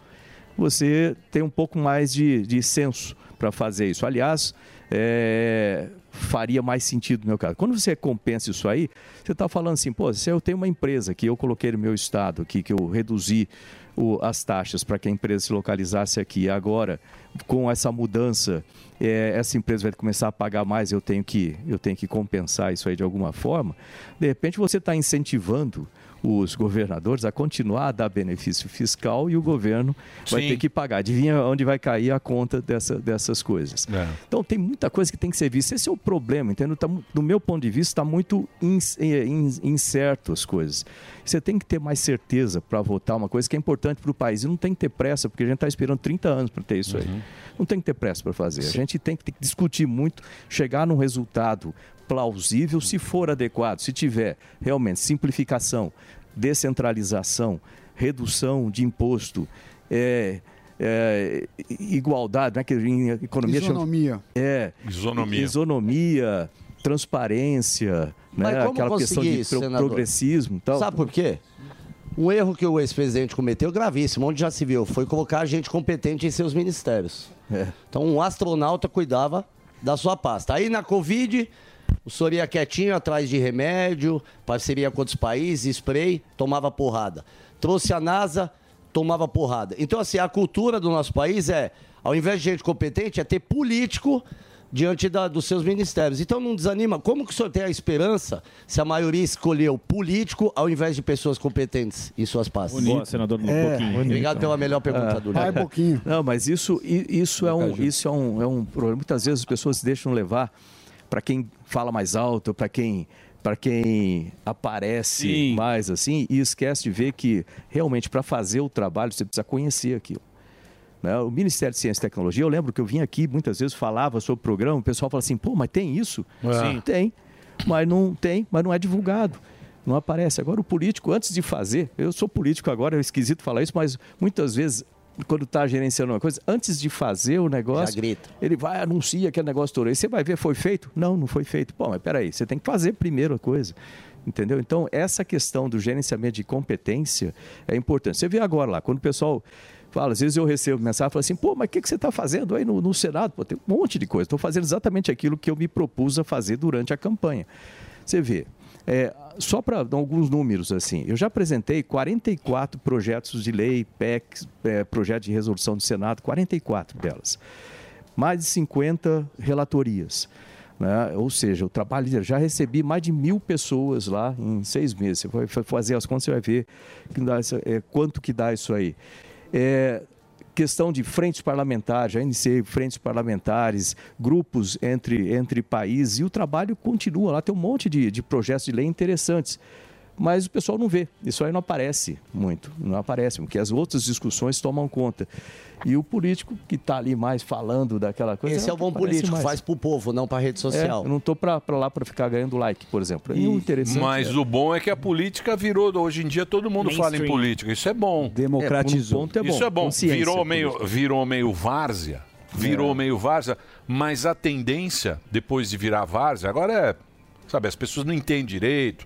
você tem um pouco mais de, de senso para fazer isso. Aliás, é, faria mais sentido no meu caso. Quando você compensa isso aí, você está falando assim, pô, se eu tenho uma empresa que eu coloquei no meu estado aqui, que eu reduzi o- as taxas para que a empresa se localizasse aqui, agora, com essa mudança, é, essa empresa vai começar a pagar mais, eu tenho que, eu tenho que compensar isso aí de alguma forma. De repente, você está incentivando os governadores a continuar a dar benefício fiscal e o governo vai Sim. ter que pagar. Adivinha onde vai cair a conta dessa, dessas coisas. É. Então tem muita coisa que tem que ser vista. Esse é o problema, entendeu? Tá do meu ponto de vista, está muito in- incerto as coisas. Você tem que ter mais certeza para votar uma coisa que é importante para o país. E não tem que ter pressa, porque a gente está esperando 30 anos para ter isso aí. Não tem que ter pressa para fazer. A gente tem que discutir muito, chegar num resultado plausível, se for adequado, se tiver realmente simplificação, descentralização, redução de imposto, é, é, igualdade, né, que em economia chama- Isonomia. é, Isonomia. isonomia, transparência, Mas né, aquela questão de pro- progressismo, e tal. Sabe por quê? Um erro que o ex-presidente cometeu, gravíssimo, onde já se viu, foi colocar gente competente em seus ministérios. Então, um astronauta cuidava da sua pasta. Aí, na Covid, o senhor ia quietinho atrás de remédio, parceria com outros países, spray, tomava porrada. Trouxe a NASA, tomava porrada. Então, assim, a cultura do nosso país é, ao invés de gente competente, é ter político diante da- dos seus ministérios. Então não desanima. Como que o senhor tem a esperança se a maioria escolheu político ao invés de pessoas competentes em suas pastas? Bonito. Boa, senador É. Boquinha. Obrigado pela melhor pergunta Ah. do Vai, Boquinho. Não, mas isso, isso, é, um, isso é, um, é um problema. Muitas vezes as pessoas se deixam levar para quem fala mais alto, para quem para quem aparece mais assim e esquece de ver que realmente para fazer o trabalho você precisa conhecer aquilo. né? O Ministério de Ciência e Tecnologia, eu lembro que eu vim aqui muitas vezes, falava sobre o programa, o pessoal fala assim, pô, mas tem isso? É. Sim. Tem, mas não tem, mas não é divulgado. Não aparece. Agora, o político, antes de fazer, eu sou político agora, é esquisito falar isso, mas muitas vezes, quando está gerenciando uma coisa, antes de fazer o negócio, ele vai, anuncia aquele negócio todo. Aí você vai ver, foi feito? Não, não foi feito. Pô, mas peraí, você tem que fazer primeiro a coisa. Entendeu? Então, essa questão do gerenciamento de competência é importante. Você vê agora lá, quando o pessoal fala, às vezes eu recebo mensagem e falo assim, pô, mas o que, que você está fazendo aí no, no Senado? Pô, tem um monte de coisa. Estou fazendo exatamente aquilo que eu me propus a fazer durante a campanha. Você vê, é, só para dar alguns números assim, eu já apresentei 44 projetos de lei, PECs, é, projeto de resolução do Senado, 44 delas. Mais de 50 relatorias. né? Ou seja, o trabalho já recebi mais de mil pessoas lá em seis meses. Você vai fa- fazer as contas, você vai ver que é, quanto que dá isso aí. É, questão de frentes parlamentares, já iniciei frentes parlamentares, grupos entre, entre países, e o trabalho continua lá. Tem um monte de, de projetos de lei interessantes. Mas o pessoal não vê, isso aí não aparece muito, não aparece, porque as outras discussões tomam conta. E o político que está ali mais falando daquela coisa. Esse é o bom político, mais. faz pro povo, não pra rede social. É, eu não estou para lá para ficar ganhando like, por exemplo. E, o interessante Mas é- o bom é que a política virou, hoje em dia todo mundo fala em Mainstream. política. Isso é bom. Democratizou. É, um ponto é bom. Isso é bom. Virou meio, virou meio várzea. Virou É. meio várzea. Mas a tendência, depois de virar várzea, agora é. Sabe, as pessoas não entendem direito.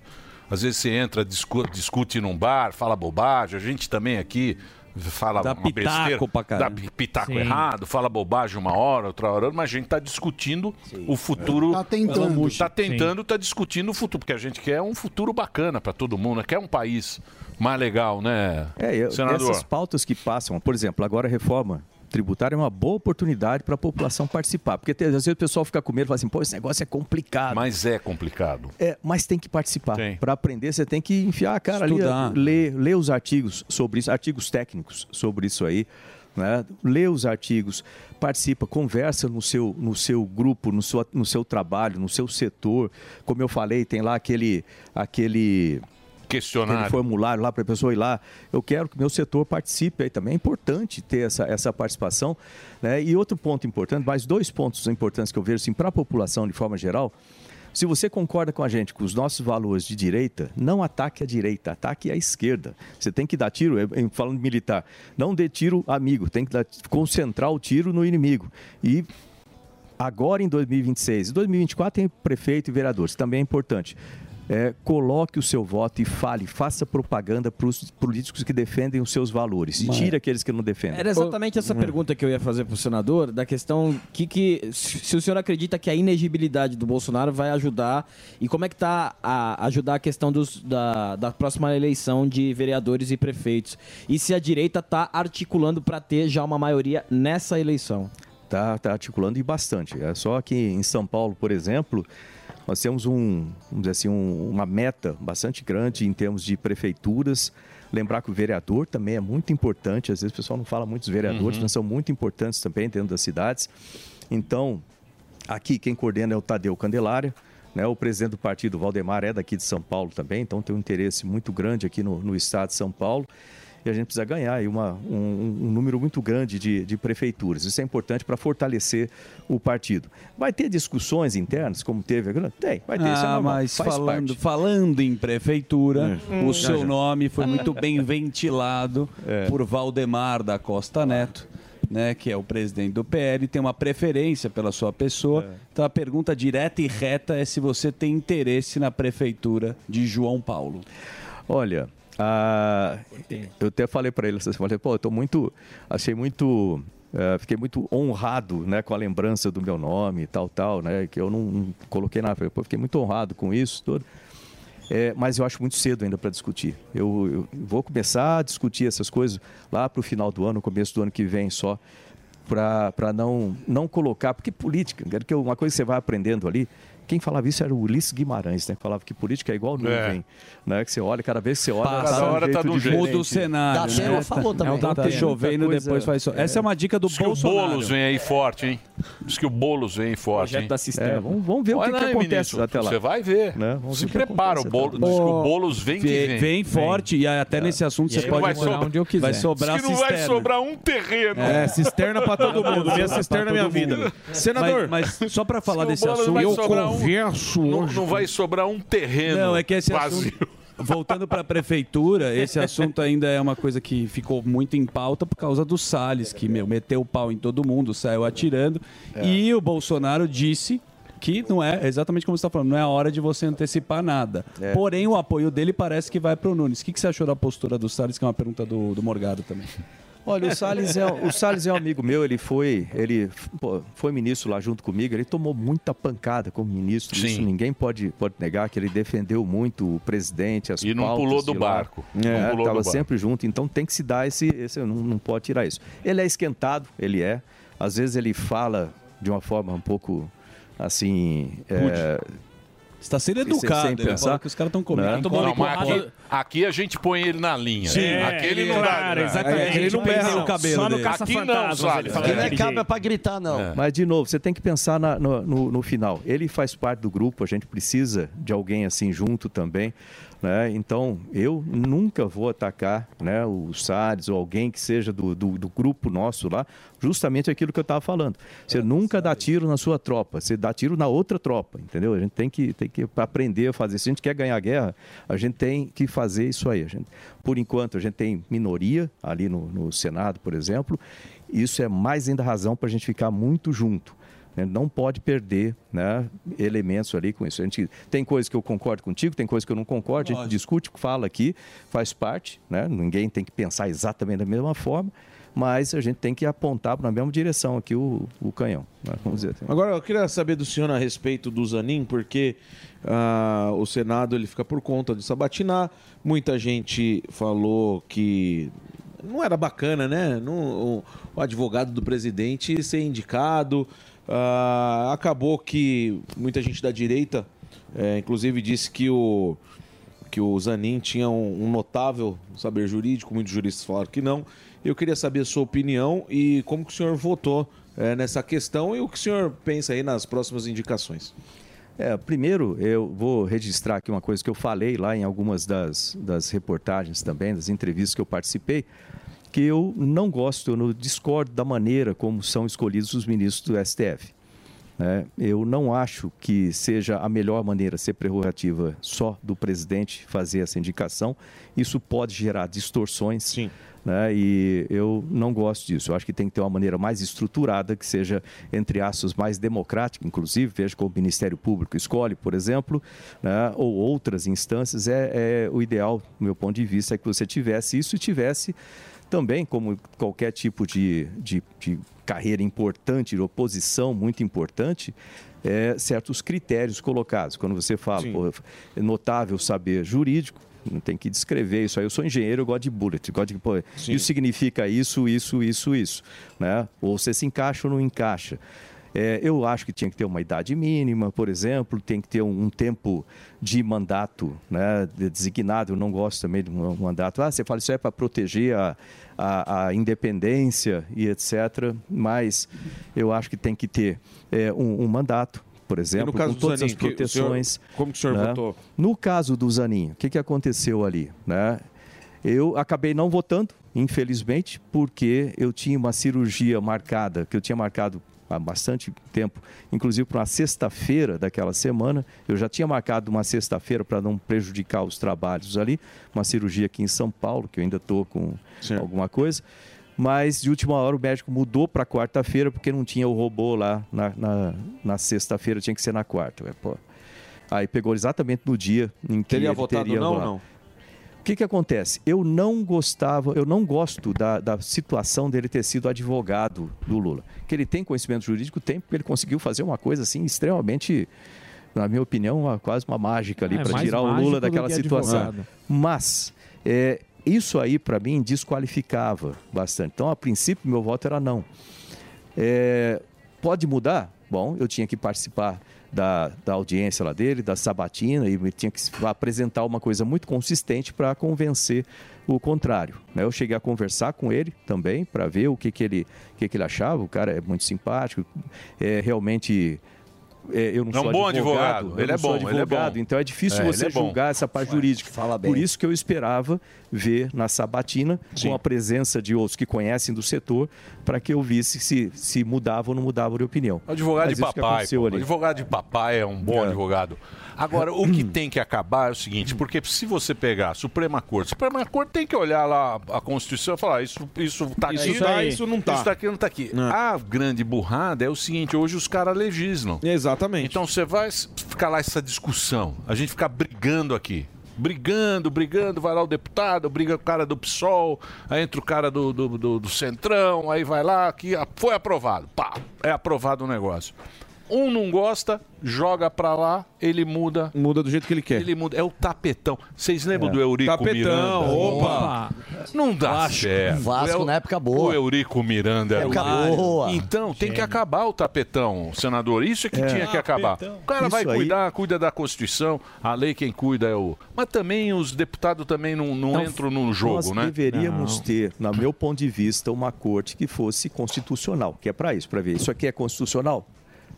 Às vezes você entra, discu- discute num bar, fala bobagem. A gente também aqui fala Dá uma pitaco besteira, pra caramba. dá pi- pitaco Sim. errado, fala bobagem uma hora, outra hora, mas a gente está discutindo o futuro. Tá tentando. Está tentando, está discutindo o futuro, porque a gente quer um futuro bacana para todo mundo, né? quer um país mais legal, né, É, eu- senador? essas pautas que passam, por exemplo, agora a reforma tributária é uma boa oportunidade para a população participar. Porque às vezes o pessoal fica com medo e fala assim, pô, esse negócio é complicado. Mas é complicado. É, mas tem que participar. Para aprender, você tem que enfiar a cara Estudar. ali, ler, ler os artigos sobre isso, artigos técnicos sobre isso aí. Né? Lê os artigos, participa, conversa no seu, no seu grupo, no seu, no seu trabalho, no seu setor. Como eu falei, tem lá aquele, aquele questionário, aquele formulário lá para a pessoa ir lá. Eu quero que meu setor participe aí também. É importante ter essa, essa participação. Né? E outro ponto importante, mais dois pontos importantes que eu vejo assim, para a população de forma geral. Se você concorda com a gente com os nossos valores de direita, não ataque a direita, ataque a esquerda. Você tem que dar tiro, falando militar, não dê tiro amigo, tem que dar- concentrar o tiro no inimigo. E agora em 2026 e 2024 tem prefeito e vereadores, também é importante. É, coloque o seu voto e fale, faça propaganda para os políticos que defendem os seus valores. E tire aqueles que não defendem. Era exatamente essa pergunta que eu ia fazer pro senador, da questão que, que se o senhor acredita que a inegibilidade do Bolsonaro vai ajudar e como é que tá a ajudar a questão dos, da, da próxima eleição de vereadores e prefeitos e se a direita tá articulando para ter já uma maioria nessa eleição. Tá, tá articulando e bastante. É só que em São Paulo, por exemplo, nós temos um, vamos dizer assim, um- uma meta bastante grande em termos de prefeituras. Lembrar que o vereador também é muito importante. Às vezes o pessoal não fala muito dos vereadores, Uhum. mas são muito importantes também dentro das cidades. Então, aqui quem coordena é o Tadeu Candelária. Né, o presidente do partido, Valdemar, é daqui de São Paulo também, então tem um interesse muito grande aqui no, no estado de São Paulo e a gente precisa ganhar aí uma, um, um número muito grande de, de prefeituras. Isso é importante para fortalecer o partido. Vai ter discussões internas, como teve agora? Tem, vai ter. isso é Ah, normal, mas falando, parte. falando em prefeitura, É. o Hum. seu nome foi muito bem [LAUGHS] ventilado É. por Valdemar da Costa Neto. Né, que é o presidente do PL, tem uma preferência pela sua pessoa. É. Então a pergunta direta e reta é se você tem interesse na prefeitura de João Paulo. Olha, ah, eu até falei para ele, eu falei, pô, eu tô muito, achei muito, eh, fiquei muito honrado, né, com a lembrança do meu nome e tal, tal, né, que eu não, não coloquei nada, Falei, pô, fiquei muito honrado com isso tudo. É, mas eu acho muito cedo ainda para discutir. Eu, eu vou começar a discutir essas coisas lá para o final do ano, começo do ano que vem só, para não, não colocar, porque política, cara, que uma coisa que você vai aprendendo ali, Quem falava isso era o Ulisses Guimarães, né? Falava que política é igual nuvem, né? Que você olha, cada vez que você olha, Passa, tá um hora tá um jeito. Muda o cenário, Da né? Falou também. É o tá chovendo, depois faz sol. Essa é uma dica do Diz que Bolsonaro. o Boulos vem aí forte, hein? Diz que o Boulos vem forte, Projeto hein? da Cisterna. É, vamos- vamos ver o que que acontece ministro, até lá. Você vai ver. Né? Vamos Se ver que prepara, o Boulos, diz que o Boulos vem que Vem, vem. vem forte e até nesse assunto E você aí pode sobrar onde eu quiser. Vai sobrar Diz que não vai cisterna. sobrar um terreno. É, [LAUGHS] cisterna pra todo mundo. Minha cisterna é minha vida. Senador. Mas, só pra falar desse que assunto, eu sobrar não, hoje não vai sobrar um terreno Não, é que esse vazio. assunto, [LAUGHS] voltando para a prefeitura, esse assunto ainda é uma coisa que ficou muito em pauta por causa do Salles, que meu, meteu o pau em todo mundo, saiu atirando. E o Bolsonaro disse que não é exatamente como você está falando, não é a hora de você antecipar nada. É. Porém, o apoio dele parece que vai para o Nunes. O que, que você achou da postura do Salles, que é uma pergunta do, do Morgado também? Olha, o Salles, é, o Salles é um amigo meu, ele foi, ele pô, foi ministro lá junto comigo, ele tomou muita pancada como ministro, Sim. isso ninguém pode, pode negar, que ele defendeu muito o presidente, as E não pautas pulou do barco. Não É, pulou tava barco. sempre junto, então tem que se dar esse, esse não, não pode tirar isso. Ele é esquentado, ele é, às vezes ele fala de uma forma um pouco, assim... É, Está sendo educado, sem ele pensar. que os caras estão comendo. Né? tomando Não, mas porrada. aqui, aqui a gente põe ele na linha. Sim. aquele É, não dá. né? exatamente. É, aquele não berra no não. cabelo Só no dele. Aqui não, ele fala daquele jeito. pra gritar, não. É. Mas, de novo, você tem que pensar na- no, no- no final. Ele faz parte do grupo, a gente precisa de alguém assim junto também. Né? Então, eu nunca vou atacar né, o Salles ou alguém que seja do, do, do grupo nosso lá, justamente aquilo que eu estava falando. Você nunca dá tiro na sua tropa, você dá tiro na outra tropa, entendeu? A gente tem que, tem que aprender a fazer. Se a gente quer ganhar a guerra, a gente tem que fazer isso aí. Gente, por enquanto, a gente tem minoria ali no, no Senado, por exemplo. Isso é mais ainda razão para a gente ficar muito junto né? não pode perder né, elementos ali com isso. A gente, tem coisas que eu concordo contigo, tem coisas que eu não concordo, a gente discute, fala aqui, faz parte, né? ninguém tem que pensar exatamente da mesma forma, mas a gente tem que apontar na mesma direção aqui o, o canhão. né? Vamos dizer assim. Agora, eu queria saber do senhor a respeito do Zanin, porque ah, o Senado ele fica por conta de sabatinar. Muita gente falou que não era bacana, né? Não- o, o advogado do presidente ser indicado. Ah, acabou que muita gente da direita, eh, inclusive, disse que o, que o Zanin tinha um, um notável saber jurídico, muitos juristas falaram que não. Eu queria saber a sua opinião e como que o senhor votou eh, nessa questão e o que o senhor pensa aí nas próximas indicações. É, primeiro, eu vou registrar aqui uma coisa que eu falei lá em algumas das, das reportagens também, das entrevistas que eu participei, que eu não gosto, eu não discordo da maneira como são escolhidos os ministros do STF. né? Eu não acho que seja a melhor maneira ser prerrogativa só do presidente fazer essa indicação. Isso pode gerar distorções. Né? E eu não gosto disso. Eu acho que tem que ter uma maneira mais estruturada, que seja, entre aspas, mais democrática, inclusive, veja como o Ministério Público escolhe, por exemplo, né? ou outras instâncias. É, é o ideal, do meu ponto de vista, é que você tivesse isso e tivesse também, como qualquer tipo de, de, de carreira importante, de oposição muito importante, é, certos critérios colocados. Quando você fala, pô, é notável saber jurídico, não tem que descrever isso aí. Eu sou engenheiro, eu gosto de bullet, gosto de, pô, isso significa isso, isso, isso, isso. Né? Ou você se encaixa ou não encaixa. É, eu acho que tinha que ter uma idade mínima, por exemplo, tem que ter um, um tempo de mandato né, de- designado. Eu não gosto também de um mandato. Ah, você fala isso é para proteger a, a, a independência e etc. Mas eu acho que tem que ter é, um, um mandato, por exemplo, com todas Zanin, as que o senhor- proteções. como que o senhor né? votou? No caso do Zanin, o que, que aconteceu ali? Né? Eu acabei não votando, infelizmente, porque eu tinha uma cirurgia marcada, que eu tinha marcado há bastante tempo, inclusive para uma sexta-feira daquela semana. Eu já tinha marcado uma sexta-feira para não prejudicar os trabalhos ali, uma cirurgia aqui em São Paulo, que eu ainda estou com alguma coisa. Mas de última hora o médico mudou para quarta-feira porque não tinha o robô lá na, na, na sexta-feira, tinha que ser na quarta. Aí pegou exatamente no dia em que Teria ele votado teria não lá. não? O que, que acontece? Eu não gostava, eu não gosto da, da situação dele ter sido advogado do Lula. Que ele tem conhecimento jurídico, tem, porque ele conseguiu fazer uma coisa assim extremamente, na minha opinião, uma- quase uma mágica ali É, para mais tirar o Lula daquela que situação. advogado. Mas é, isso aí, para mim, desqualificava bastante. Então, a princípio, meu voto era não. É, pode mudar? Bom, eu tinha que participar da, da audiência lá dele, da sabatina, e tinha que apresentar uma coisa muito consistente para convencer o contrário. né? Eu cheguei a conversar com ele também para ver o que, que, ele, que, que ele achava. O cara é muito simpático, é realmente. É, eu não É um sou bom advogado, advogado. eu Ele não é bom, ele é advogado, bom. então é difícil É, você é julgar essa parte jurídica. bem. Por isso que eu esperava ver na sabatina, com a presença de outros que conhecem do setor, para que eu visse se, se mudava ou não mudava de opinião. Advogado Mas de papai. aconteceu pô. ali. Advogado de papai é um bom advogado. Agora, o que tem que acabar é o seguinte, porque se você pegar a Suprema Corte, a Suprema Corte tem que olhar lá a Constituição e falar, isso, isso tá Isso aqui, tá, isso não tá. Isso tá aqui, não tá aqui. A grande burrada é o seguinte, hoje os caras legislam. Exatamente. Então você vai ficar lá essa discussão, a gente ficar brigando aqui. Brigando, brigando, vai lá o deputado, briga com o cara do PSOL, aí entra o cara do, do, do- do Centrão, aí vai lá, que ah, foi aprovado. Pá, é aprovado o negócio. Um não gosta, joga pra lá, ele muda. Muda do jeito que ele quer. Ele muda. É o tapetão. Vocês lembram É. do Eurico Tapetão, Miranda? opa. Não dá Vasco. certo. Vasco o- na época boa. O Eurico Miranda era Época boa. Então, tem que acabar o tapetão, senador. Isso é que É. tinha que acabar. Tapetão. O cara vai Isso aí. cuidar, cuida da Constituição, a lei quem cuida é o. Mas também os deputados também não, não entram no jogo, nós né? deveríamos ter, no meu ponto de vista, uma corte que fosse constitucional, que é para isso, para ver. Isso aqui é constitucional?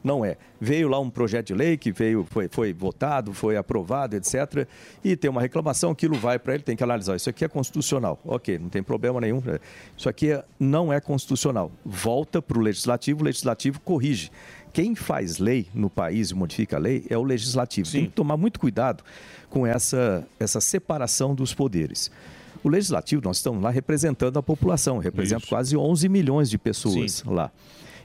Não é. Veio lá um projeto de lei que veio, foi, foi votado, foi aprovado, etc. E tem uma reclamação, aquilo vai para ele, tem que analisar. Isso aqui é constitucional. Ok, não tem problema nenhum. Isso aqui é- não é constitucional. Volta para o legislativo, o legislativo corrige. Quem faz lei no país e modifica a lei é o legislativo. Tem que tomar muito cuidado com essa, essa separação dos poderes. O legislativo, nós estamos lá representando a população, representa quase 11 milhões de pessoas lá.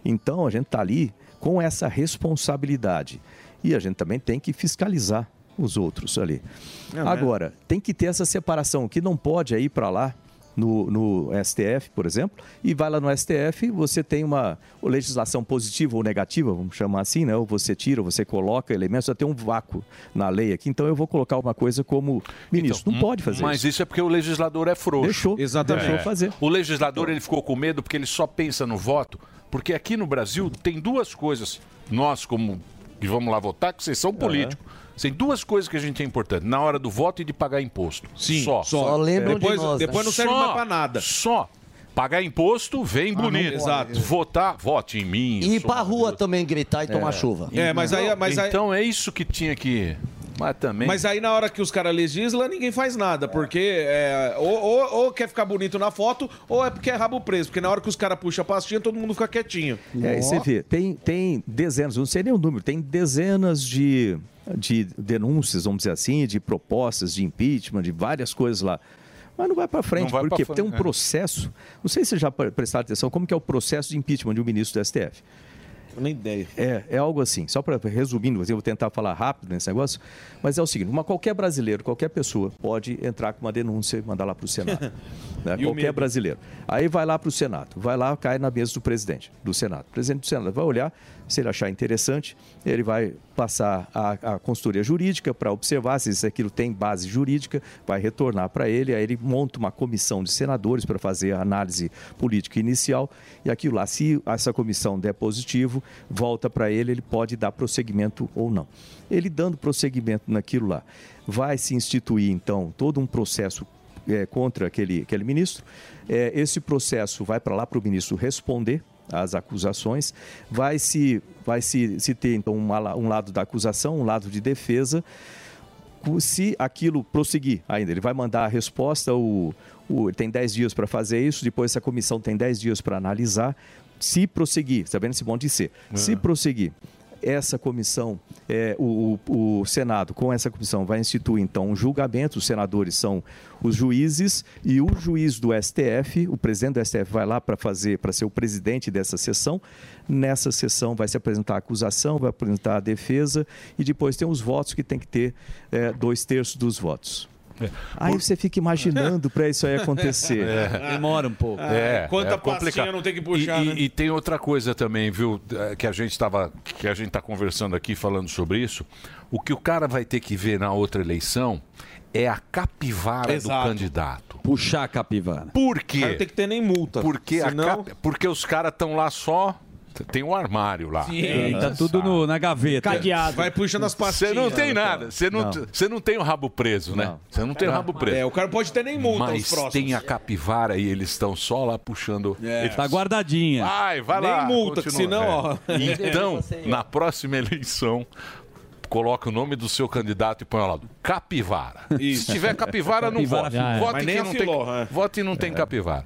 Então, a gente está ali com essa responsabilidade. E a gente também tem que fiscalizar os outros ali. Não, Agora, tem que ter essa separação, que não pode é ir para lá no, no STF, por exemplo, e vai lá no STF, você tem uma legislação positiva ou negativa, vamos chamar assim, né? Ou você tira, ou você coloca elementos, tem um vácuo na lei aqui, então eu vou colocar uma coisa como ministro. não pode fazer Mas isso. isso é porque o legislador é frouxo. Deixou. Exatamente. Deixou fazer. O legislador ele ficou com medo porque ele só pensa no voto. Porque aqui no Brasil tem duas coisas. Nós, como que vamos lá votar, que vocês são políticos. Tem duas coisas que a gente é importante. Na hora do voto e de pagar imposto. Sim, só. só. Só lembram de Depois- nós, né? depois não serve Só, mais pra nada. Só. Pagar imposto, vem Ah, bonito. Exato. Votar, vote em mim. E ir pra rua também gritar e tomar chuva. Então- Então é isso que tinha que. Mas também. Mas aí na hora que os caras legislam, ninguém faz nada, porque é, ou, ou- ou quer ficar bonito na foto, ou é porque é rabo preso, porque na hora que os caras puxam a pastinha, todo mundo fica quietinho. É, e você vê, tem, tem dezenas, não sei nem o número, tem dezenas de, de denúncias, vamos dizer assim, de propostas de impeachment, de várias coisas lá. Mas não vai para frente, vai porque pra tem um frente, é. processo. Não sei se vocês já pre- prestaram atenção, como que é o processo de impeachment de um ministro do STF. Nem ideia. É, é algo assim. Só para resumindo, eu vou tentar falar rápido nesse negócio, mas é o seguinte: uma, qualquer brasileiro, qualquer pessoa pode entrar com uma denúncia e mandar lá para o Senado. [LAUGHS] né? O Qualquer medo? brasileiro. Aí vai lá para o Senado, vai lá, cai na mesa do presidente do Senado. O presidente do Senado vai olhar, se ele achar interessante, ele vai passar a, a consultoria jurídica para observar se isso aquilo tem base jurídica, vai retornar para ele, aí ele monta uma comissão de senadores para fazer a análise política inicial e aquilo lá, se essa comissão der positivo, volta para ele, ele pode dar prosseguimento ou não. Ele dando prosseguimento naquilo lá, vai se instituir então todo um processo é, contra aquele, aquele ministro. É, esse processo vai para lá para o ministro responder às acusações. Vai se, vai se, se ter então um, ala- um lado da acusação, um lado de defesa. Se aquilo prosseguir ainda, ele vai mandar a resposta, o, o, ele tem 10 dias para fazer isso, depois essa comissão tem 10 dias para analisar. Se prosseguir, está vendo esse monte de ser? Se prosseguir, essa comissão, é, o, o- Senado, com essa comissão, vai instituir então um julgamento. Os senadores são os juízes e o juiz do STF, o presidente do STF, vai lá para fazer, para ser o presidente dessa sessão. Nessa sessão vai se apresentar a acusação, vai apresentar a defesa e depois tem os votos que tem que ter é, dois terços dos votos. Aí você fica imaginando para isso aí acontecer. [LAUGHS] Demora um pouco. É, Quanta é complicado. pastinha não tem que puxar, e, né? e- e tem outra coisa também, viu, que a gente estava, que a gente está conversando aqui falando sobre isso. O que o cara vai ter que ver na outra eleição é a capivara Exato. do candidato. Puxar a capivara. Por quê? Não tem que ter nem multa. Porque, a senão... cap- porque os caras estão lá só Tem um armário lá. Sim, tá tudo no- na gaveta. Cadeado. Vai puxando as Você pastinhas. não tem nada. Você não, Não. você não tem o rabo preso, né? Você não tem o rabo preso. É, o cara pode ter nem multa Mas os próximos. tem a capivara e eles estão só lá puxando. É. Eles- Tá guardadinha. Vai, vai Nem lá. multa, que senão, ó. Então, na próxima eleição, coloca o nome do seu candidato e põe ao lado capivara. Isso. Se tiver capivara, não Capivara vote. já é. Vote Mas nem que a não filó, tem, é. vote e não tem capivara.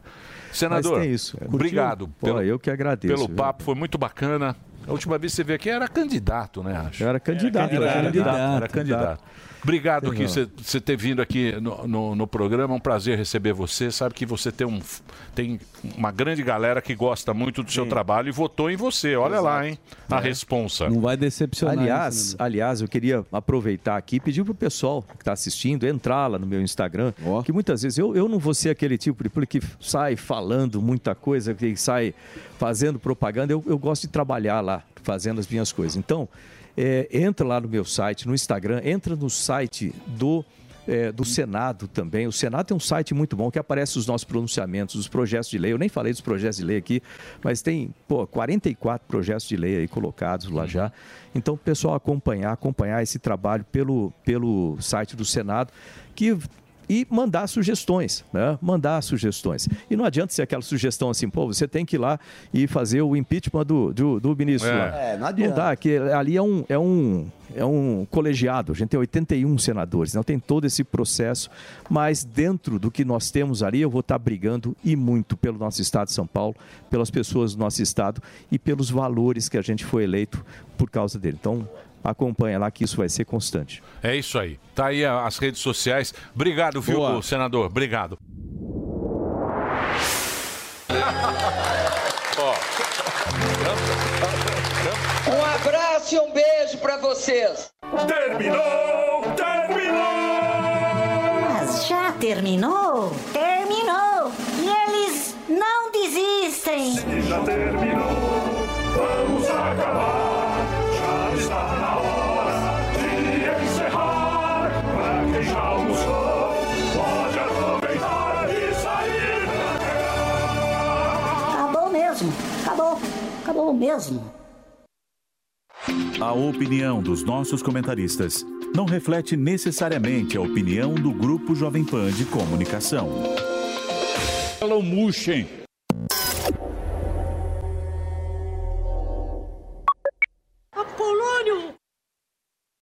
Senador, Mas tem isso. Curtiu? obrigado. Pô, eu que agradeço, Pelo viu? papo, foi muito bacana. A última vez que você veio aqui era candidato, né, acho? Eu era candidato, Era, era candidato. candidato, Era candidato. Obrigado que você- você ter vindo aqui no, no- no programa. É um prazer receber você. Sabe que você tem, um, tem uma grande galera que gosta muito do seu trabalho e votou em você. Olha lá, hein? A É. responsa. Não vai decepcionar. Aliás, aliás, eu queria aproveitar aqui e pedir pro pessoal que está assistindo entrar lá no meu Instagram, que muitas vezes eu, eu não vou ser aquele tipo de público que sai falando muita coisa, que sai fazendo propaganda. Eu, eu gosto de trabalhar lá, fazendo as minhas coisas. Então, é, entra lá no meu site, no Instagram, entra no site do é, do Senado também. O Senado tem um site muito bom que aparece os nossos pronunciamentos, os projetos de lei. Eu nem falei dos projetos de lei aqui, mas tem pô, 44 projetos de lei aí colocados lá já. Então, o pessoal acompanhar, acompanhar esse trabalho pelo, pelo site do Senado, que e mandar sugestões, né? Mandar sugestões. E não adianta ser aquela sugestão assim, pô, você tem que ir lá e fazer o impeachment do, do, do ministro É. lá. É, não adianta. dá, que ali é um, é um, é um colegiado, a gente tem 81 senadores, não tem todo esse processo, mas dentro do que nós temos ali, eu vou estar brigando e muito pelo nosso estado de São Paulo, pelas pessoas do nosso estado e pelos valores que a gente foi eleito por causa dele. Então, acompanha lá que isso vai ser constante. É isso aí. Tá aí as redes sociais. Obrigado, viu, Boa. senador? Obrigado. [LAUGHS] Um abraço e um beijo pra vocês. Terminou! Terminou! Mas já terminou? Terminou! E eles não desistem! Já terminou! Vamos acabar! Acabou mesmo! Acabou! Acabou mesmo! A opinião dos nossos comentaristas não reflete necessariamente a opinião do Grupo Jovem Pan de Comunicação. Hello, Mushen.